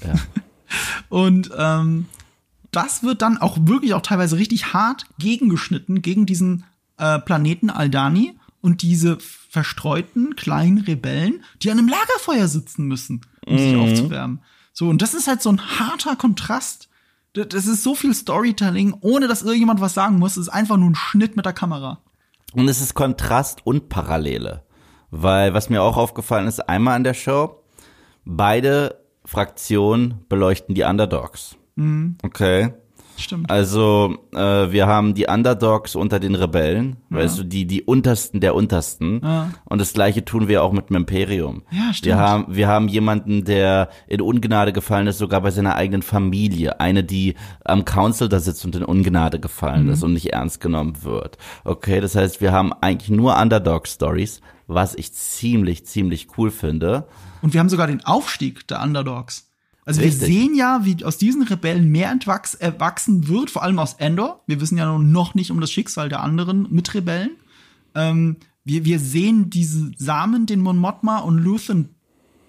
Ja. Und ähm, das wird dann auch wirklich auch teilweise richtig hart gegengeschnitten gegen diesen äh, Planeten Aldani und diese verstreuten kleinen Rebellen, die an einem Lagerfeuer sitzen müssen, um sich aufzuwärmen. So, und das ist halt so ein harter Kontrast. Das ist so viel Storytelling, ohne dass irgendjemand was sagen muss. Es ist einfach nur ein Schnitt mit der Kamera. Und es ist Kontrast und Parallele. Weil, was mir auch aufgefallen ist, einmal an der Show, beide Fraktionen beleuchten die Underdogs. Okay. Stimmt. Also, äh, wir haben die Underdogs unter den Rebellen, weißt du, die, die untersten der untersten. Und das gleiche tun wir auch mit dem Imperium. Ja, stimmt. Wir haben, wir haben jemanden, der in Ungnade gefallen ist, sogar bei seiner eigenen Familie. Eine, die am Council da sitzt und in Ungnade gefallen Mhm. ist und nicht ernst genommen wird. Okay, das heißt, wir haben eigentlich nur Underdog-Stories, was ich ziemlich, ziemlich cool finde. Und wir haben sogar den Aufstieg der Underdogs. Also Richtig. wir sehen ja, wie aus diesen Rebellen mehr entwachs erwachsen wird, vor allem aus Endor. Wir wissen ja noch nicht um das Schicksal der anderen Mitrebellen. Ähm, wir, wir sehen diese Samen, den Mon Mothma und Luthen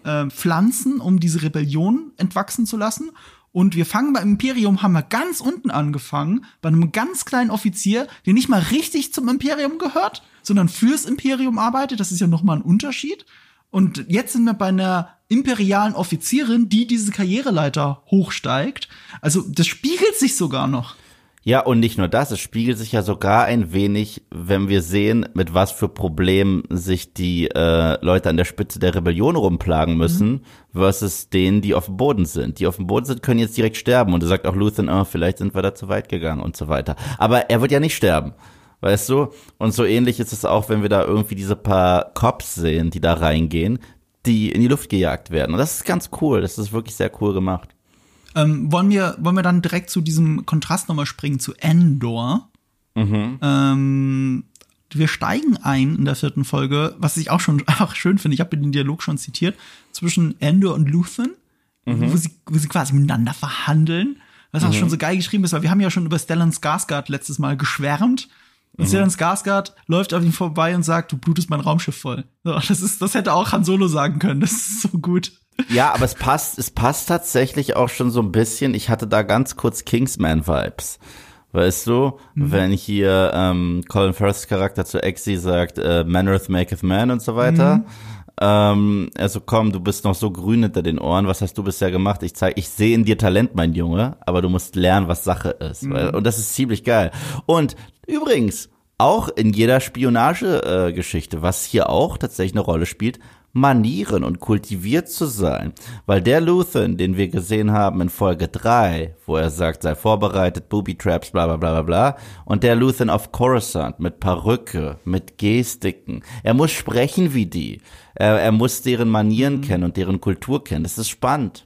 äh, pflanzen, um diese Rebellion entwachsen zu lassen. Und wir fangen beim Imperium, haben wir ganz unten angefangen, bei einem ganz kleinen Offizier, der nicht mal richtig zum Imperium gehört, sondern fürs Imperium arbeitet. Das ist ja nochmal ein Unterschied. Und jetzt sind wir bei einer imperialen Offizierin, die diese Karriereleiter hochsteigt. Also das spiegelt sich sogar noch. Ja, und nicht nur das, es spiegelt sich ja sogar ein wenig, wenn wir sehen, mit was für Problemen sich die äh, Leute an der Spitze der Rebellion rumplagen müssen, versus denen, die auf dem Boden sind. Die auf dem Boden sind, können jetzt direkt sterben. Und er sagt auch Luthen, oh, vielleicht sind wir da zu weit gegangen und so weiter. Aber er wird ja nicht sterben. Weißt du? Und so ähnlich ist es auch, wenn wir da irgendwie diese paar Cops sehen, die da reingehen, die in die Luft gejagt werden. Und das ist ganz cool. Das ist wirklich sehr cool gemacht. Ähm, wollen, wir, wollen wir dann direkt zu diesem Kontrast nochmal springen, zu Endor? Ähm, wir steigen ein in der vierten Folge, was ich auch schon einfach schön finde, ich habe den Dialog schon zitiert, zwischen Endor und Luthen, wo, sie, wo sie quasi miteinander verhandeln. Was auch schon so geil geschrieben ist, weil wir haben ja schon über Stellan Skarsgård letztes Mal geschwärmt. Und Stellan Skarsgård läuft auf ihn vorbei und sagt, du blutest mein Raumschiff voll. So, das ist, das hätte auch Han Solo sagen können. Das ist so gut. Ja, aber es passt, es passt tatsächlich auch schon so ein bisschen. Ich hatte da ganz kurz Kingsman-Vibes. Weißt du, mhm. wenn hier ähm, Colin Firths Charakter zu Exi sagt, äh, Mannereth maketh man und so weiter. Mhm. Ähm, also komm, du bist noch so grün hinter den Ohren, was hast du bisher gemacht? Ich zeig, ich sehe in dir Talent, mein Junge, aber du musst lernen, was Sache ist. Mhm. Und das ist ziemlich geil. Und übrigens, auch in jeder Spionagegeschichte, äh, was hier auch tatsächlich eine Rolle spielt, Manieren und kultiviert zu sein. Weil der Luthen, den wir gesehen haben in Folge 3, wo er sagt, sei vorbereitet, Booby Traps, bla bla bla bla bla, und der Luthen auf Coruscant mit Perücke, mit Gestiken, er muss sprechen wie die. Er, er muss deren Manieren mhm. kennen und deren Kultur kennen. Das ist spannend.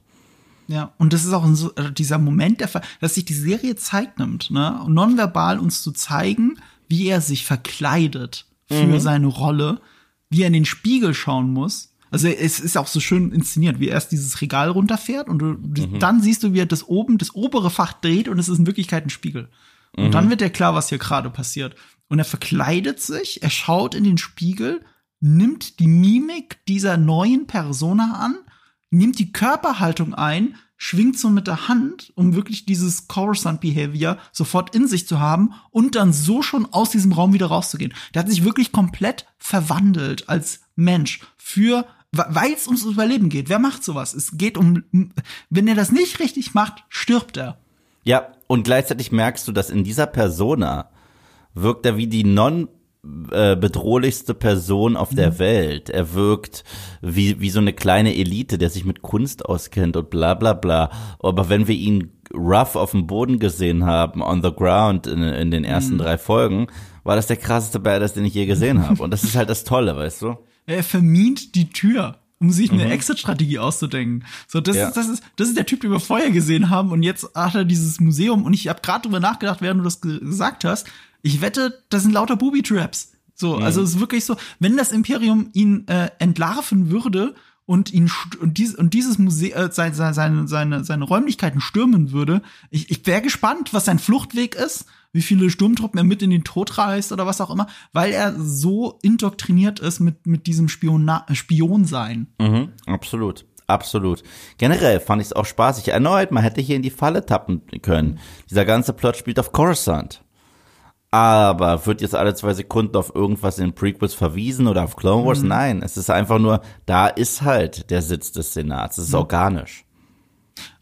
Ja, und das ist auch so, äh, dieser Moment, der, dass sich die Serie Zeit nimmt, ne, nonverbal uns zu zeigen, wie er sich verkleidet für mhm. seine Rolle, wie er in den Spiegel schauen muss. Also es ist auch so schön inszeniert, wie er erst dieses Regal runterfährt und du, mhm. dann siehst du, wie er das oben, das obere Fach dreht und es ist in Wirklichkeit ein Spiegel. Und mhm. dann wird dir klar, was hier gerade passiert. Und er verkleidet sich, er schaut in den Spiegel, nimmt die Mimik dieser neuen Persona an, nimmt die Körperhaltung ein, schwingt so mit der Hand, um wirklich dieses Coruscant Behavior sofort in sich zu haben und dann so schon aus diesem Raum wieder rauszugehen. Der hat sich wirklich komplett verwandelt als Mensch für weil es ums Überleben geht. Wer macht sowas? Es geht um, wenn er das nicht richtig macht, stirbt er. Ja, und gleichzeitig merkst du, dass in dieser Persona wirkt er wie die non äh, bedrohlichste Person auf der mhm. Welt. Er wirkt wie, wie so eine kleine Elite, der sich mit Kunst auskennt und bla bla bla. Aber wenn wir ihn rough auf dem Boden gesehen haben, on the ground in, in den ersten mhm. drei Folgen, war das der krasseste Badass, den ich je gesehen habe. Und das ist halt das Tolle, weißt du? Er vermint die Tür um sich eine mhm. Exit-Strategie auszudenken. So, das ja. ist, das ist, das ist der Typ, den wir vorher gesehen haben und jetzt hat er dieses Museum und ich habe gerade drüber nachgedacht, während du das gesagt hast. Ich wette, das sind lauter Booby-Traps. So, mhm. also es ist wirklich so, wenn das Imperium ihn äh, entlarven würde und ihn und, dies, und dieses Museum äh, seine, seine, seine, seine Räumlichkeiten stürmen würde, ich, ich wäre gespannt, was sein Fluchtweg ist, wie viele Sturmtruppen er mit in den Tod reißt oder was auch immer, weil er so indoktriniert ist mit, mit diesem Spiona Spion sein. Mhm, absolut. Absolut. Generell fand ich es auch spaßig. Erneut, man hätte hier in die Falle tappen können. Dieser ganze Plot spielt auf Coruscant aber wird jetzt alle zwei Sekunden auf irgendwas in Prequels verwiesen oder auf Clone Wars? Mhm. Nein, es ist einfach nur, da ist halt der Sitz des Senats. Es ist mhm. organisch.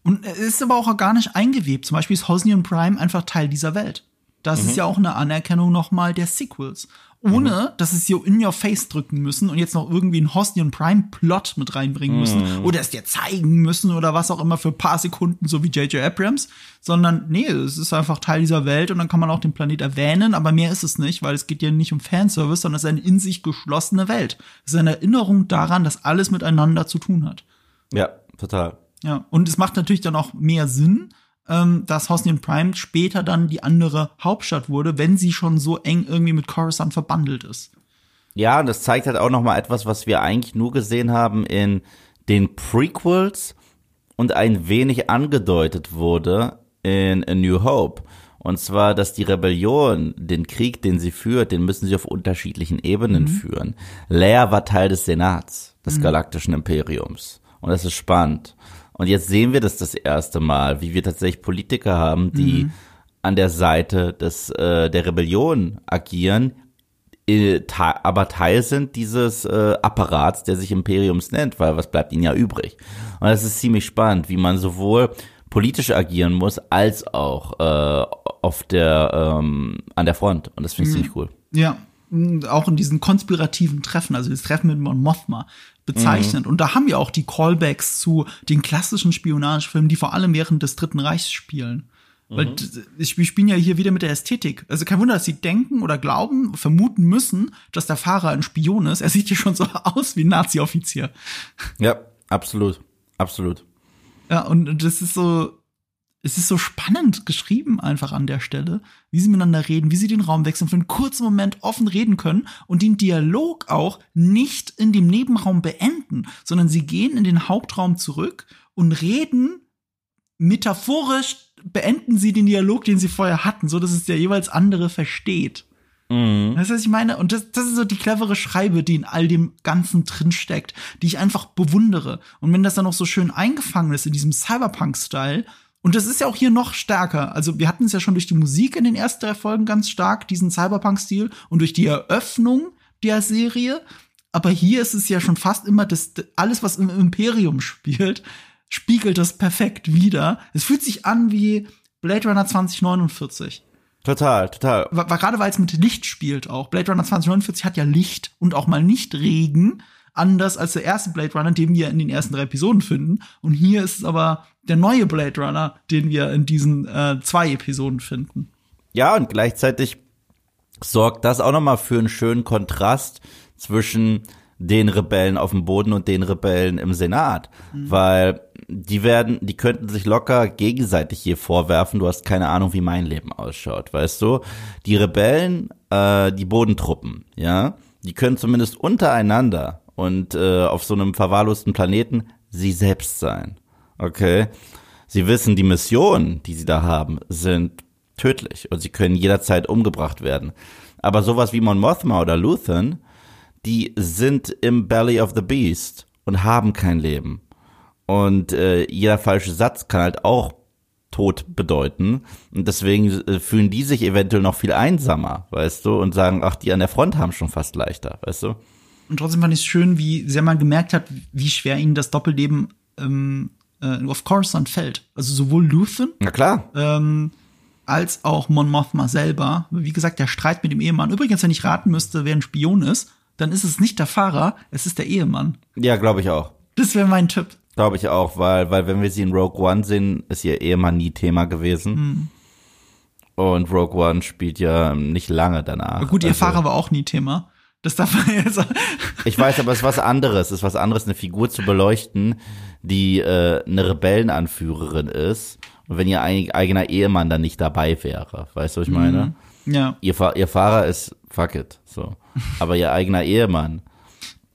Und es ist aber auch organisch eingewebt. Zum Beispiel ist Hosnian Prime einfach Teil dieser Welt. Das mhm. ist ja auch eine Anerkennung nochmal der Sequels ohne mhm. dass es hier in your face drücken müssen und jetzt noch irgendwie einen Hosnian Prime Plot mit reinbringen müssen mhm. oder es dir zeigen müssen oder was auch immer für paar Sekunden, so wie J.J. Abrams, sondern nee, es ist einfach Teil dieser Welt und dann kann man auch den Planet erwähnen, aber mehr ist es nicht, weil es geht ja nicht um Fanservice, sondern es ist eine in sich geschlossene Welt. Es ist eine Erinnerung daran, dass alles miteinander zu tun hat. Ja, total. Ja, und es macht natürlich dann auch mehr Sinn, ähm, dass Hosnian Prime später dann die andere Hauptstadt wurde, wenn sie schon so eng irgendwie mit Coruscant verbandelt ist. Ja, und das zeigt halt auch noch mal etwas, was wir eigentlich nur gesehen haben in den Prequels und ein wenig angedeutet wurde in A New Hope. Und zwar, dass die Rebellion, den Krieg, den sie führt, den müssen sie auf unterschiedlichen Ebenen mhm. führen. Leia war Teil des Senats, des mhm. Galaktischen Imperiums. Und das ist spannend. Und jetzt sehen wir das das erste Mal, wie wir tatsächlich Politiker haben, die mhm. an der Seite des äh, der Rebellion agieren, äh, aber Teil sind dieses äh, Apparats, der sich Imperiums nennt, weil was bleibt ihnen ja übrig? Und das ist ziemlich spannend, wie man sowohl politisch agieren muss, als auch äh, auf der ähm, an der Front. Und das finde ich mhm. ziemlich cool. Ja, auch in diesen konspirativen Treffen, also das Treffen mit Mon Mothma, bezeichnet. Mhm. Und da haben wir auch die Callbacks zu den klassischen Spionagefilmen, die vor allem während des Dritten Reichs spielen. Mhm. Weil wir spielen ja hier wieder mit der Ästhetik. Also kein Wunder, dass sie denken oder glauben, vermuten müssen, dass der Fahrer ein Spion ist. Er sieht ja schon so aus wie ein Nazi-Offizier. Ja, absolut. Absolut. Ja, und das ist so, es ist so spannend geschrieben einfach an der Stelle, wie sie miteinander reden, wie sie den Raum wechseln, für einen kurzen Moment offen reden können und den Dialog auch nicht in dem Nebenraum beenden, sondern sie gehen in den Hauptraum zurück und reden metaphorisch beenden sie den Dialog, den sie vorher hatten, so dass es der jeweils andere versteht. Mhm. Du, was ich meine? Und das, das ist so die clevere Schreibe, die in all dem Ganzen drin steckt, die ich einfach bewundere. Und wenn das dann noch so schön eingefangen ist in diesem Cyberpunk-Style, und das ist ja auch hier noch stärker. Also wir hatten es ja schon durch die Musik in den ersten drei Folgen ganz stark, diesen Cyberpunk-Stil, und durch die Eröffnung der Serie. Aber hier ist es ja schon fast immer das, alles, was im Imperium spielt, spiegelt das perfekt wieder. Es fühlt sich an wie Blade Runner 2049. Total, total. War, war gerade weil es mit Licht spielt auch. Blade Runner 2049 hat ja Licht und auch mal nicht Regen, anders als der erste Blade Runner, den wir in den ersten drei Episoden finden. Und hier ist es aber der neue Blade Runner, den wir in diesen äh, zwei Episoden finden. Ja, und gleichzeitig sorgt das auch noch mal für einen schönen Kontrast zwischen den Rebellen auf dem Boden und den Rebellen im Senat, mhm. weil die werden, die könnten sich locker gegenseitig hier vorwerfen, du hast keine Ahnung, wie mein Leben ausschaut, weißt du? Die Rebellen, äh, die Bodentruppen, ja, die können zumindest untereinander und äh, auf so einem verwahrlosten Planeten sie selbst sein. Okay? Sie wissen, die Missionen, die sie da haben, sind tödlich und sie können jederzeit umgebracht werden. Aber sowas wie Mon Mothma oder Luthen, die sind im Belly of the Beast und haben kein Leben. Und äh, jeder falsche Satz kann halt auch Tod bedeuten. Und deswegen äh, fühlen die sich eventuell noch viel einsamer, weißt du, und sagen, ach, die an der Front haben schon fast leichter, weißt du. Und trotzdem fand ich es schön, wie sehr man gemerkt hat, wie schwer ihnen das Doppelleben ähm, äh, auf Coruscant fällt. Also sowohl Luthen, Na klar. Ähm, als auch Mon Mothma selber. Wie gesagt, der Streit mit dem Ehemann. Übrigens, wenn ich raten müsste, wer ein Spion ist, dann ist es nicht der Fahrer, es ist der Ehemann. Ja, glaube ich auch. Das wäre mein Tipp. Glaube ich auch, weil, weil wenn wir sie in Rogue One sehen, ist ihr Ehemann nie Thema gewesen. Hm. Und Rogue One spielt ja nicht lange danach. Aber gut, ihr also, Fahrer war auch nie Thema. Das darf man jetzt. ich weiß, aber es ist was anderes. Es ist was anderes, eine Figur zu beleuchten, die äh, eine Rebellenanführerin ist. Und wenn ihr eigener Ehemann dann nicht dabei wäre, weißt du, was ich meine? Mhm. Ja. Ihr, ihr Fahrer ist fuck it, so. Aber ihr eigener Ehemann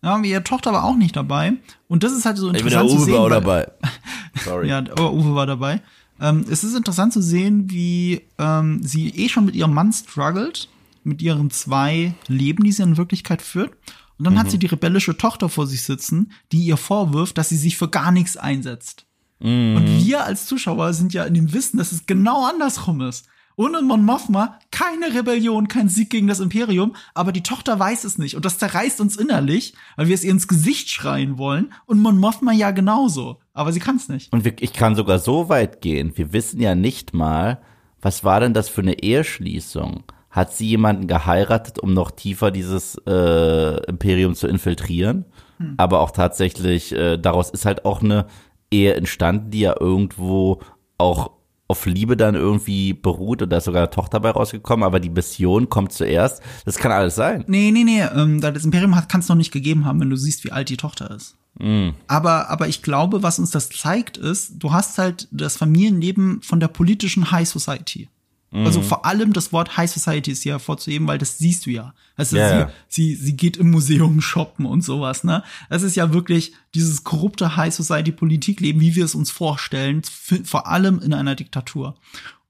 ja, ihre Tochter war auch nicht dabei. Und das ist halt so interessant ich bin der Uwe zu sehen. War auch dabei. Sorry. ja, Uwe war dabei. Ähm, es ist interessant zu sehen, wie ähm, sie eh schon mit ihrem Mann struggelt, mit ihren zwei Leben, die sie in Wirklichkeit führt. Und dann mhm. hat sie die rebellische Tochter vor sich sitzen, die ihr vorwirft, dass sie sich für gar nichts einsetzt. Mhm. Und wir als Zuschauer sind ja in dem Wissen, dass es genau andersrum ist ohne Mon Mothma keine Rebellion, kein Sieg gegen das Imperium, aber die Tochter weiß es nicht und das zerreißt uns innerlich, weil wir es ihr ins Gesicht schreien wollen und Mon Mothma ja genauso, aber sie kann es nicht. Und ich kann sogar so weit gehen, wir wissen ja nicht mal, was war denn das für eine Eheschließung? Hat sie jemanden geheiratet, um noch tiefer dieses äh, Imperium zu infiltrieren? Hm. Aber auch tatsächlich, äh, daraus ist halt auch eine Ehe entstanden, die ja irgendwo auch auf Liebe dann irgendwie beruht und da ist sogar eine Tochter bei rausgekommen, aber die Mission kommt zuerst. Das kann alles sein. Nee, nee, nee. Ähm, das Imperium kann es noch nicht gegeben haben, wenn du siehst, wie alt die Tochter ist. Mm. Aber, aber ich glaube, was uns das zeigt, ist, du hast halt das Familienleben von der politischen High Society. Mhm. Also vor allem das Wort High Society ist hier hervorzuheben, weil das siehst du ja. Also yeah. sie, sie, sie geht im Museum shoppen und sowas, ne? Das ist ja wirklich dieses korrupte High Society Politikleben, wie wir es uns vorstellen, vor allem in einer Diktatur.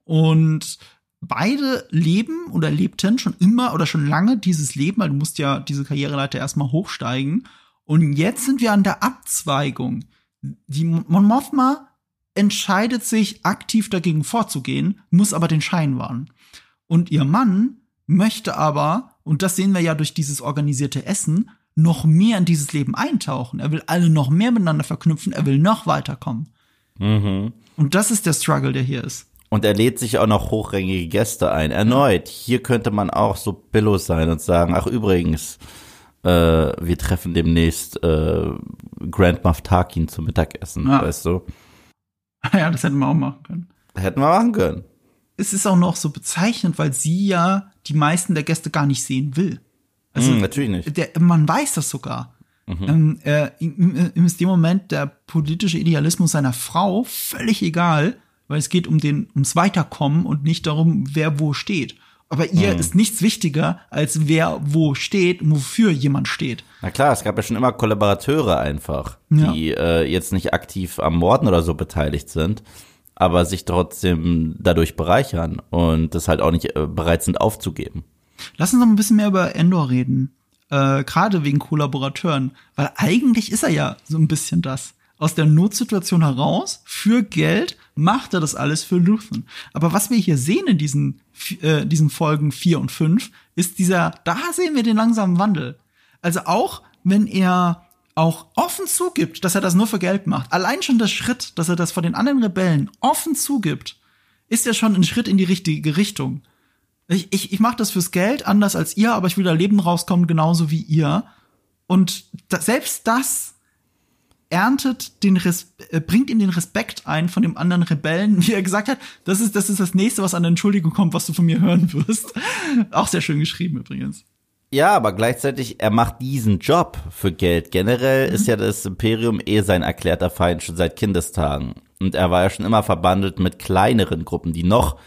Und beide leben oder lebten schon immer oder schon lange dieses Leben, weil du musst ja diese Karriereleiter erstmal hochsteigen. Und jetzt sind wir an der Abzweigung. Die Mon Mothma entscheidet sich, aktiv dagegen vorzugehen, muss aber den Schein wahren. Und ihr Mann möchte aber, und das sehen wir ja durch dieses organisierte Essen, noch mehr in dieses Leben eintauchen. Er will alle noch mehr miteinander verknüpfen, er will noch weiterkommen. Mhm. Und das ist der Struggle, der hier ist. Und er lädt sich auch noch hochrangige Gäste ein. Erneut, hier könnte man auch so billos sein und sagen, ach übrigens, äh, wir treffen demnächst äh, Grand Moff Tarkin zum Mittagessen, ja. weißt du? ja, das hätten wir auch machen können. Hätten wir machen können. Es ist auch noch so bezeichnend, weil sie ja die meisten der Gäste gar nicht sehen will. Also mm, natürlich nicht. Der, man weiß das sogar. Mhm. Ähm, äh, ihm, ihm ist dem Moment der politische Idealismus seiner Frau völlig egal, weil es geht um den ums Weiterkommen und nicht darum, wer wo steht. Aber ihr mhm. ist nichts wichtiger, als wer wo steht und wofür jemand steht. Na klar, es gab ja schon immer Kollaborateure einfach, ja. die äh, jetzt nicht aktiv am Morden oder so beteiligt sind, aber sich trotzdem dadurch bereichern und das halt auch nicht äh, bereit sind aufzugeben. Lass uns noch ein bisschen mehr über Endor reden. Äh, Gerade wegen Kollaborateuren. Weil eigentlich ist er ja so ein bisschen das. Aus der Notsituation heraus, für Geld, macht er das alles für Luthen. Aber was wir hier sehen in diesen, äh, diesen Folgen 4 und 5, ist dieser, da sehen wir den langsamen Wandel. Also auch, wenn er auch offen zugibt, dass er das nur für Geld macht. Allein schon der Schritt, dass er das vor den anderen Rebellen offen zugibt, ist ja schon ein Schritt in die richtige Richtung. Ich, ich, ich mache das fürs Geld, anders als ihr, aber ich will da Leben rauskommen, genauso wie ihr. Und da, selbst das erntet den Res äh, bringt ihm den Respekt ein von dem anderen Rebellen, wie er gesagt hat, das ist, das ist das nächste, was an Entschuldigung kommt, was du von mir hören wirst. Auch sehr schön geschrieben übrigens. Ja, aber gleichzeitig, er macht diesen Job für Geld. Generell mhm. ist ja das Imperium eh sein erklärter Feind schon seit Kindestagen. Und er war ja schon immer verbandelt mit kleineren Gruppen, die noch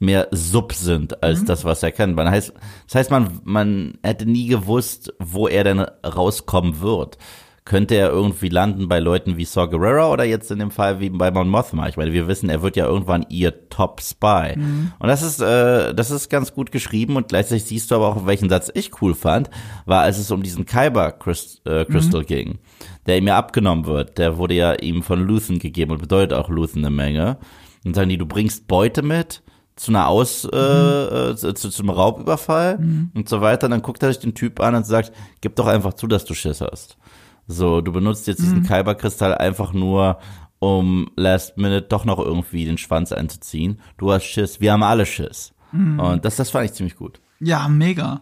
mehr Sub sind als mhm. das, was er kennt. Man heißt, das heißt, man, man hätte nie gewusst, wo er denn rauskommen wird könnte er irgendwie landen bei Leuten wie Saw Gerrera oder jetzt in dem Fall wie bei Mon Mothma. Ich meine, wir wissen, er wird ja irgendwann ihr Top Spy. Mhm. Und das ist, äh, das ist ganz gut geschrieben und gleichzeitig siehst du aber auch, welchen Satz ich cool fand, war, als es um diesen Kyber Crystal, äh, Crystal mhm. ging, der ihm ja abgenommen wird. Der wurde ja ihm von Luthen gegeben und bedeutet auch Luthen eine Menge. Und sagen die, du bringst Beute mit, zu einer Aus, äh, mhm. äh, zu, zum Raubüberfall mhm. und so weiter. Und dann guckt er sich den Typ an und sagt, gib doch einfach zu, dass du Schiss hast. So, du benutzt jetzt diesen mhm. Kyberkristall einfach nur, um Last Minute doch noch irgendwie den Schwanz einzuziehen. Du hast Schiss, wir haben alle Schiss. Mhm. Und das, das fand ich ziemlich gut. Ja, mega.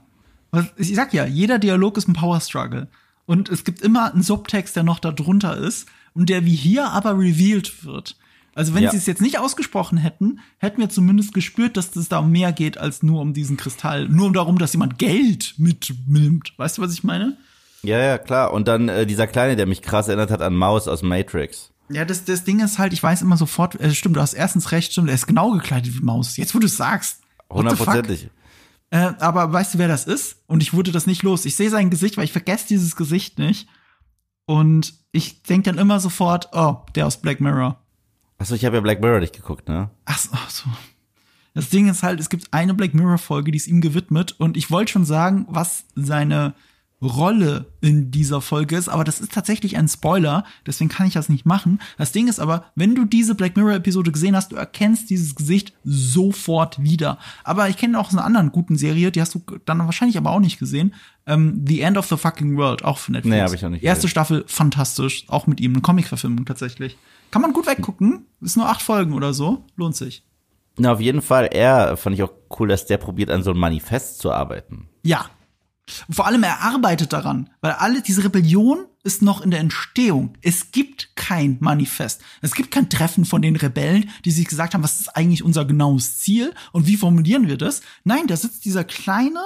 Ich sag ja, jeder Dialog ist ein Power Struggle. Und es gibt immer einen Subtext, der noch da drunter ist und der wie hier aber revealed wird. Also wenn ja. sie es jetzt nicht ausgesprochen hätten, hätten wir zumindest gespürt, dass es da um mehr geht als nur um diesen Kristall. Nur um darum, dass jemand Geld mitnimmt. Weißt du, was ich meine? Ja, ja, klar. Und dann äh, dieser Kleine, der mich krass erinnert hat an Maus aus Matrix. Ja, das, das Ding ist halt, ich weiß immer sofort, äh, stimmt, du hast erstens recht, stimmt, er ist genau gekleidet wie Maus. Jetzt, wo du es sagst. Hundertprozentig. Äh, aber weißt du, wer das ist? Und ich wurde das nicht los. Ich sehe sein Gesicht, weil ich vergesse dieses Gesicht nicht. Und ich denke dann immer sofort, oh, der aus Black Mirror. Achso, ich habe ja Black Mirror nicht geguckt, ne? Ach so, ach so. Das Ding ist halt, es gibt eine Black Mirror Folge, die ist ihm gewidmet. Und ich wollte schon sagen, was seine Rolle in dieser Folge ist, aber das ist tatsächlich ein Spoiler, deswegen kann ich das nicht machen. Das Ding ist aber, wenn du diese Black Mirror Episode gesehen hast, du erkennst dieses Gesicht sofort wieder. Aber ich kenne auch eine anderen guten Serie, die hast du dann wahrscheinlich aber auch nicht gesehen. Ähm, the End of the Fucking World, auch von Netflix. Nee, hab ich auch nicht. Erste gesehen. Staffel, fantastisch, auch mit ihm, eine Comic-Verfilmung tatsächlich. Kann man gut weggucken, ist nur acht Folgen oder so, lohnt sich. Na, auf jeden Fall, er fand ich auch cool, dass der probiert, an so einem Manifest zu arbeiten. Ja, vor allem er arbeitet daran, weil alle diese Rebellion ist noch in der Entstehung. Es gibt kein Manifest. Es gibt kein Treffen von den Rebellen, die sich gesagt haben, was ist eigentlich unser genaues Ziel und wie formulieren wir das? Nein, da sitzt dieser kleine,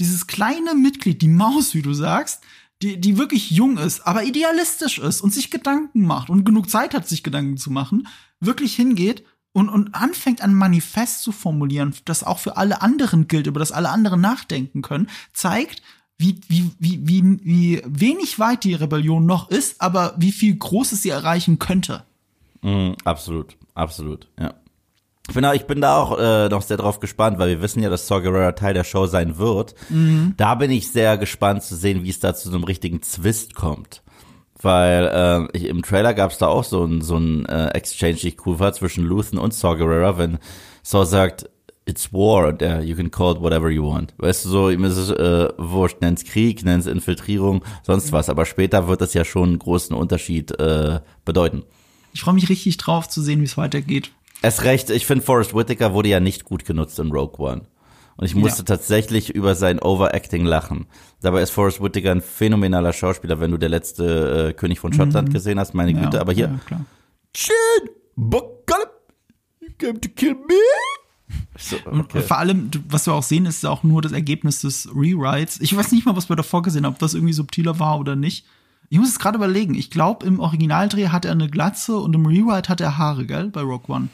dieses kleine Mitglied, die Maus, wie du sagst, die, die wirklich jung ist, aber idealistisch ist und sich Gedanken macht und genug Zeit hat, sich Gedanken zu machen, wirklich hingeht und, und anfängt ein Manifest zu formulieren, das auch für alle anderen gilt, über das alle anderen nachdenken können, zeigt, wie, wie, wie, wie, wie wenig weit die Rebellion noch ist, aber wie viel Großes sie erreichen könnte. Mm, absolut, absolut, ja. Ich bin, da, ich bin da auch äh, noch sehr drauf gespannt, weil wir wissen ja, dass Saw Gerrera Teil der Show sein wird. Mhm. Da bin ich sehr gespannt zu sehen, wie es da zu so einem richtigen Zwist kommt. Weil äh, ich, im Trailer gab es da auch so ein, so ein äh, Exchange, die ich cool war, zwischen Luthen und Saw Gerrera, wenn Saw sagt, it's war und uh, you can call it whatever you want. Weißt du, so, ihm ist es äh, wurscht, nenn's Krieg, nenn's Infiltrierung, sonst was. Aber später wird das ja schon einen großen Unterschied äh, bedeuten. Ich freue mich richtig drauf zu sehen, wie es weitergeht. Es recht, ich finde Forrest Whitaker wurde ja nicht gut genutzt in Rogue One. Und ich musste ja. tatsächlich über sein Overacting lachen. Dabei ist Forrest Whitaker ein phänomenaler Schauspieler, wenn du der letzte äh, König von Schottland mhm. gesehen hast, meine Güte. Ja, aber hier, ja, klar. Chin, you came to kill me? So, okay. Vor allem, was wir auch sehen, ist auch nur das Ergebnis des Rewrites. Ich weiß nicht mal, was wir davor gesehen haben, ob das irgendwie subtiler war oder nicht. Ich muss es gerade überlegen. Ich glaube, im Originaldreh hat er eine Glatze und im Rewrite hat er Haare, gell? Bei Rock One.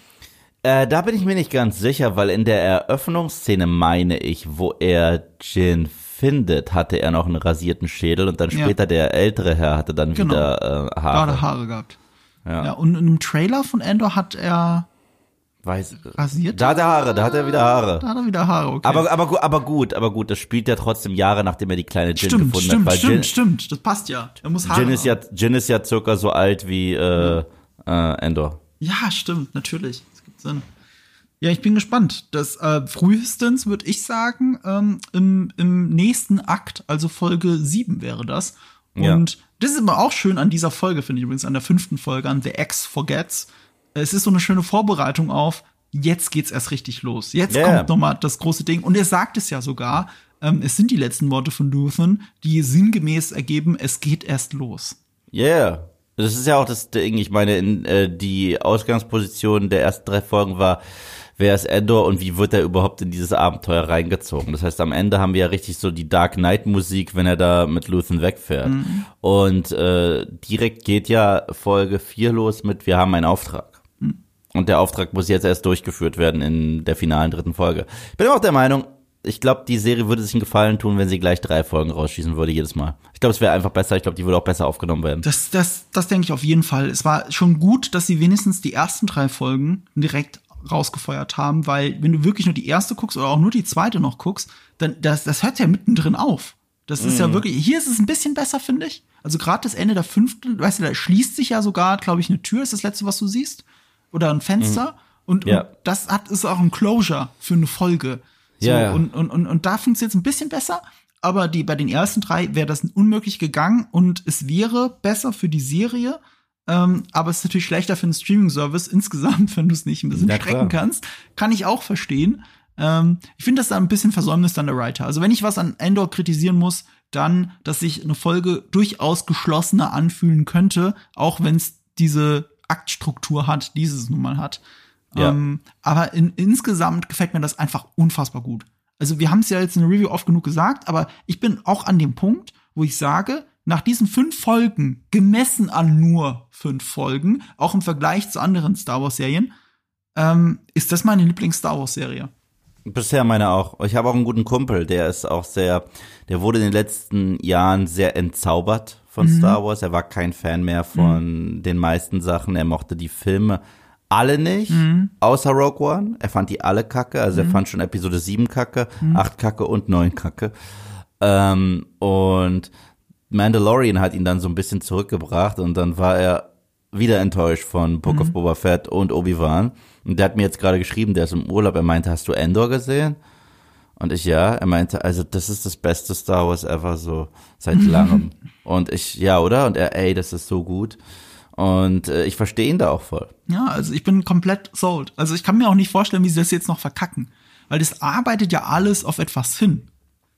Äh, da bin ich mir nicht ganz sicher, weil in der Eröffnungsszene meine ich, wo er Jin findet, hatte er noch einen rasierten Schädel und dann später ja. der ältere Herr hatte dann genau. wieder äh, Haare. Gerade Haare gehabt. Ja. ja, und im Trailer von Endor hat er Weiß. Rasiert? Da hat er Haare, da hat er wieder Haare. Da hat er wieder Haare, okay. Aber, aber, aber gut, aber gut, das spielt ja trotzdem Jahre, nachdem er die kleine Jin stimmt, gefunden stimmt, hat. Weil stimmt, Jin, stimmt. Das passt ja. Er muss Haare Jin, ist ja. Jin ist ja circa so alt wie äh, äh, Endor. Ja, stimmt, natürlich. Sinn. Ja, ich bin gespannt. Das äh, frühestens würde ich sagen, ähm, im, im nächsten Akt, also Folge 7 wäre das. Ja. Und das ist immer auch schön an dieser Folge, finde ich übrigens, an der fünften Folge, an The X Forgets. Es ist so eine schöne Vorbereitung auf, jetzt geht's erst richtig los. Jetzt Ja. kommt nochmal das große Ding. Und er sagt es ja sogar, ähm, es sind die letzten Worte von Luthen, die sinngemäß ergeben, es geht erst los. Yeah. Das ist ja auch das Ding. Ich meine, in, äh, die Ausgangsposition der ersten drei Folgen war, wer ist Endor und wie wird er überhaupt in dieses Abenteuer reingezogen? Das heißt, am Ende haben wir ja richtig so die Dark Knight Musik, wenn er da mit Luthen wegfährt. Und äh, direkt geht ja Folge 4 los mit Wir haben einen Auftrag. Und der Auftrag muss jetzt erst durchgeführt werden in der finalen dritten Folge. Ich bin auch der Meinung, ich glaube, die Serie würde sich einen Gefallen tun, wenn sie gleich drei Folgen rausschießen würde jedes Mal. Ich glaube, es wäre einfach besser. Ich glaube, die würde auch besser aufgenommen werden. Das, das, das denke ich auf jeden Fall. Es war schon gut, dass sie wenigstens die ersten drei Folgen direkt rausgefeuert haben, weil wenn du wirklich nur die erste guckst oder auch nur die zweite noch guckst, dann das, das hört ja mittendrin auf. Das ist ja wirklich, hier ist es ein bisschen besser, finde ich. Also gerade das Ende der fünften, weißt du, da schließt sich ja sogar, glaube ich, eine Tür, ist das letzte, was du siehst. Oder ein Fenster. Und, Ja. und das hat, ist auch ein Closure für eine Folge. So, Ja, ja. Und, und, und, und da funktioniert es ein bisschen besser. Aber die, bei den ersten drei wäre das unmöglich gegangen und es wäre besser für die Serie. Ähm, aber es ist natürlich schlechter für einen Streaming-Service insgesamt, wenn du es nicht ein bisschen Na strecken kannst. Kann ich auch verstehen. Ähm, ich finde das da ein bisschen Versäumnis dann der Writer. Also wenn ich was an Endor kritisieren muss, dann, dass sich eine Folge durchaus geschlossener anfühlen könnte, auch wenn es diese Aktstruktur hat, die es nun mal hat. Ja. Ähm, aber in, insgesamt gefällt mir das einfach unfassbar gut. Also wir haben es ja jetzt in der Review oft genug gesagt, aber ich bin auch an dem Punkt, wo ich sage, nach diesen fünf Folgen, gemessen an nur fünf Folgen, auch im Vergleich zu anderen Star Wars-Serien, ähm, ist das meine Lieblings-Star Wars-Serie. Bisher meine auch. Ich habe auch einen guten Kumpel, der ist auch sehr, der wurde in den letzten Jahren sehr entzaubert von Star Wars. Er war kein Fan mehr von den meisten Sachen. Er mochte die Filme alle nicht, außer Rogue One. Er fand die alle kacke. Also er fand schon Episode 7 kacke, 8 kacke und 9 kacke. Ähm, und Mandalorian hat ihn dann so ein bisschen zurückgebracht und dann war er wieder enttäuscht von Book of Boba Fett und Obi-Wan. Und der hat mir jetzt gerade geschrieben, der ist im Urlaub, er meinte, hast du Endor gesehen? Und ich ja, er meinte, also das ist das beste Star Wars ever so seit langem. und ich, ja, oder? Und er, ey, das ist so gut. Und äh, ich verstehe ihn da auch voll. Ja, also ich bin komplett sold. Also ich kann mir auch nicht vorstellen, wie sie das jetzt noch verkacken. Weil das arbeitet ja alles auf etwas hin.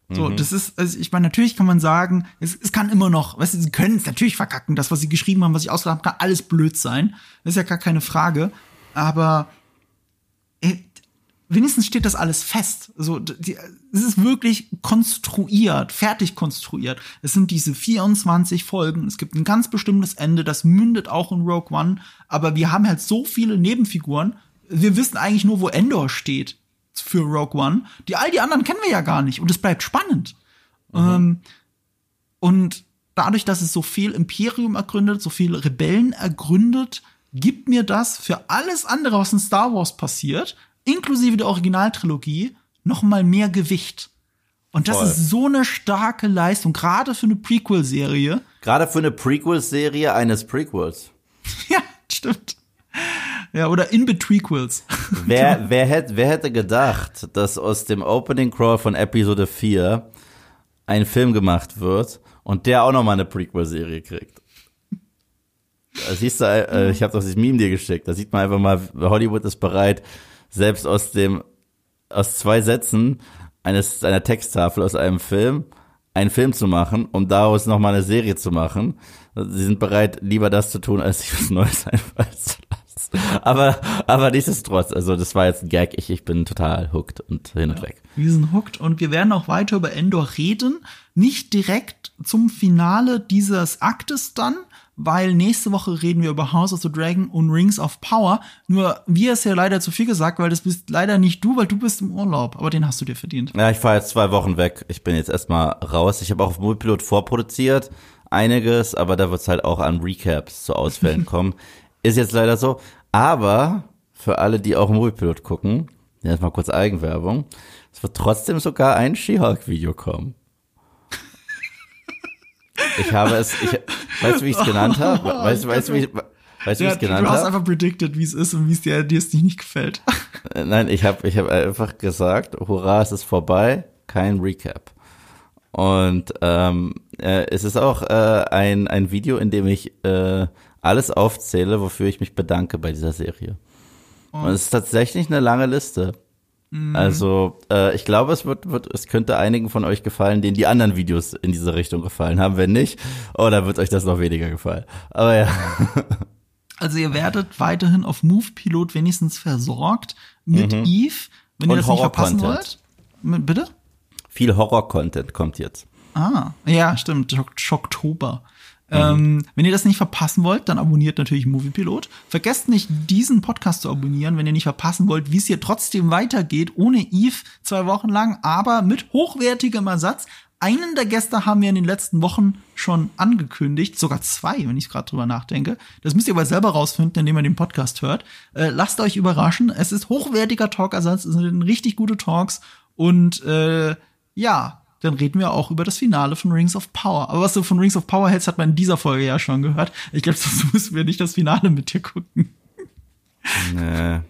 So, das ist, also ich meine, natürlich kann man sagen, es, es kann immer noch, weißt du, sie können es natürlich verkacken. Das, was sie geschrieben haben, was sie ausgedacht haben, kann alles blöd sein. Das ist ja gar keine Frage. Aber äh, wenigstens steht das alles fest. Also, die, es ist wirklich konstruiert, fertig konstruiert. Es sind diese 24 Folgen. Es gibt ein ganz bestimmtes Ende, das mündet auch in Rogue One. Aber wir haben halt so viele Nebenfiguren. Wir wissen eigentlich nur, wo Endor steht für Rogue One. Die all die anderen kennen wir ja gar nicht. Und es bleibt spannend. Ähm, und dadurch, dass es so viel Imperium ergründet, so viele Rebellen ergründet, gibt mir das für alles andere, was in Star Wars passiert, inklusive der Originaltrilogie, noch mal mehr Gewicht. Und das Voll. ist so eine starke Leistung, gerade für eine Prequel-Serie. Gerade für eine Prequel-Serie eines Prequels. ja, stimmt. Ja, oder in Betwequels. Wer, wer, hätte, wer hätte gedacht, dass aus dem Opening Crawl von Episode 4 ein Film gemacht wird und der auch nochmal eine Prequel-Serie kriegt? Da siehst du, äh, ich habe doch dieses Meme dir geschickt, da sieht man einfach mal, Hollywood ist bereit, selbst aus dem, aus zwei Sätzen eines, einer Texttafel aus einem Film, einen Film zu machen, um daraus nochmal eine Serie zu machen. Sie sind bereit, lieber das zu tun, als sich was Neues einfallen zu lassen. Aber, aber nichtsdestotrotz, also das war jetzt ein Gag, ich, ich bin total hooked und hin und weg. Wir sind hooked und wir werden auch weiter über Endor reden. Nicht direkt zum Finale dieses Aktes dann, weil nächste Woche reden wir über House of the Dragon und Rings of Power. Nur wir ist ja leider zu viel gesagt, weil das bist leider nicht du, weil du bist im Urlaub. Aber den hast du dir verdient. Ja, ich fahre jetzt zwei Wochen weg. Ich bin jetzt erstmal raus. Ich habe auch auf Mobilpilot vorproduziert, einiges, aber da wird's halt auch an Recaps zu Ausfällen kommen. Ist jetzt leider so. Aber für alle, die auch Moviepilot gucken, jetzt mal kurz Eigenwerbung, es wird trotzdem sogar ein She-Hulk-Video kommen. Ich habe es, ich, weißt du, wie ich es genannt habe? Weißt du, weißt du, wie ich, weißt du, wie ich es genannt habe? Du hast einfach predicted, wie es ist und wie es dir, dir es nicht gefällt. Äh, nein, ich habe ich hab einfach gesagt, hurra, es ist vorbei, kein Recap. Und ähm, äh, es ist auch äh, ein, ein Video, in dem ich äh, alles aufzähle, wofür ich mich bedanke bei dieser Serie. Und es ist tatsächlich eine lange Liste. Mhm. Also, äh, ich glaube, es wird, wird, es könnte einigen von euch gefallen, denen die anderen Videos in diese Richtung gefallen haben. Wenn nicht, oh, dann wird euch das noch weniger gefallen. Aber ja. Also ihr werdet weiterhin auf Move Pilot wenigstens versorgt mit Eve, wenn ihr Und das nicht verpassen wollt. Bitte? Viel Horror-Content kommt jetzt. Ah, ja, stimmt. Schock Ähm, wenn ihr das nicht verpassen wollt, dann abonniert natürlich Moviepilot. Vergesst nicht, diesen Podcast zu abonnieren, wenn ihr nicht verpassen wollt, wie es hier trotzdem weitergeht, ohne Eve zwei Wochen lang, aber mit hochwertigem Ersatz. Einen der Gäste haben wir in den letzten Wochen schon angekündigt, sogar zwei, wenn ich gerade drüber nachdenke. Das müsst ihr aber selber rausfinden, indem ihr den Podcast hört. Äh, lasst euch überraschen. Es ist hochwertiger Talkersatz, es sind richtig gute Talks und äh, ja, dann reden wir auch über das Finale von Rings of Power. Aber was du von Rings of Power hältst, hat man in dieser Folge ja schon gehört. Ich glaube, sonst müssen wir nicht das Finale mit dir gucken. Nee.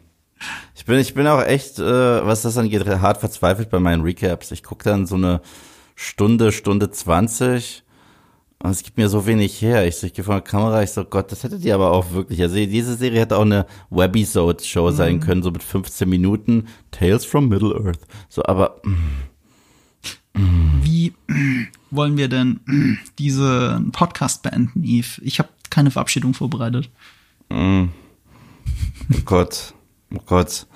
Ich bin, ich bin auch echt, äh, was das angeht, hart verzweifelt bei meinen Recaps. Ich gucke dann so eine Stunde, Stunde 20 und es gibt mir so wenig her. Ich, so, ich gehe vor der Kamera, ich so, Gott, das hättet ihr aber auch wirklich. Also diese Serie hätte auch eine Webisode-Show sein können, so mit 15 Minuten. Tales from Middle-earth. So, aber Wie wollen wir denn diese Podcast beenden, Eve? Ich habe keine Verabschiedung vorbereitet. oh Gott, oh Gott.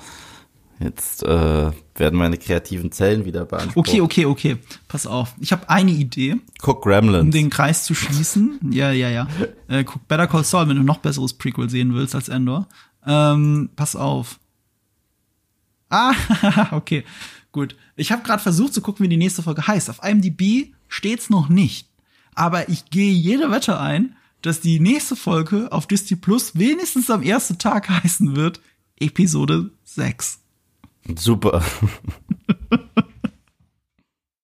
Jetzt äh, werden meine kreativen Zellen wieder beansprucht. Okay, okay, okay. Pass auf. Ich habe eine Idee, Guck um Gremlins. den Kreis zu schließen. Ja, ja, ja. Äh, guck Better Call Saul, wenn du noch besseres Prequel sehen willst als Endor. Ähm, pass auf. Ah, okay. Gut. Ich habe gerade versucht zu gucken, wie die nächste Folge heißt. Auf IMDb steht's noch nicht. Aber ich gehe jede Wette ein, dass die nächste Folge auf Disney Plus wenigstens am ersten Tag heißen wird Episode 6. Super.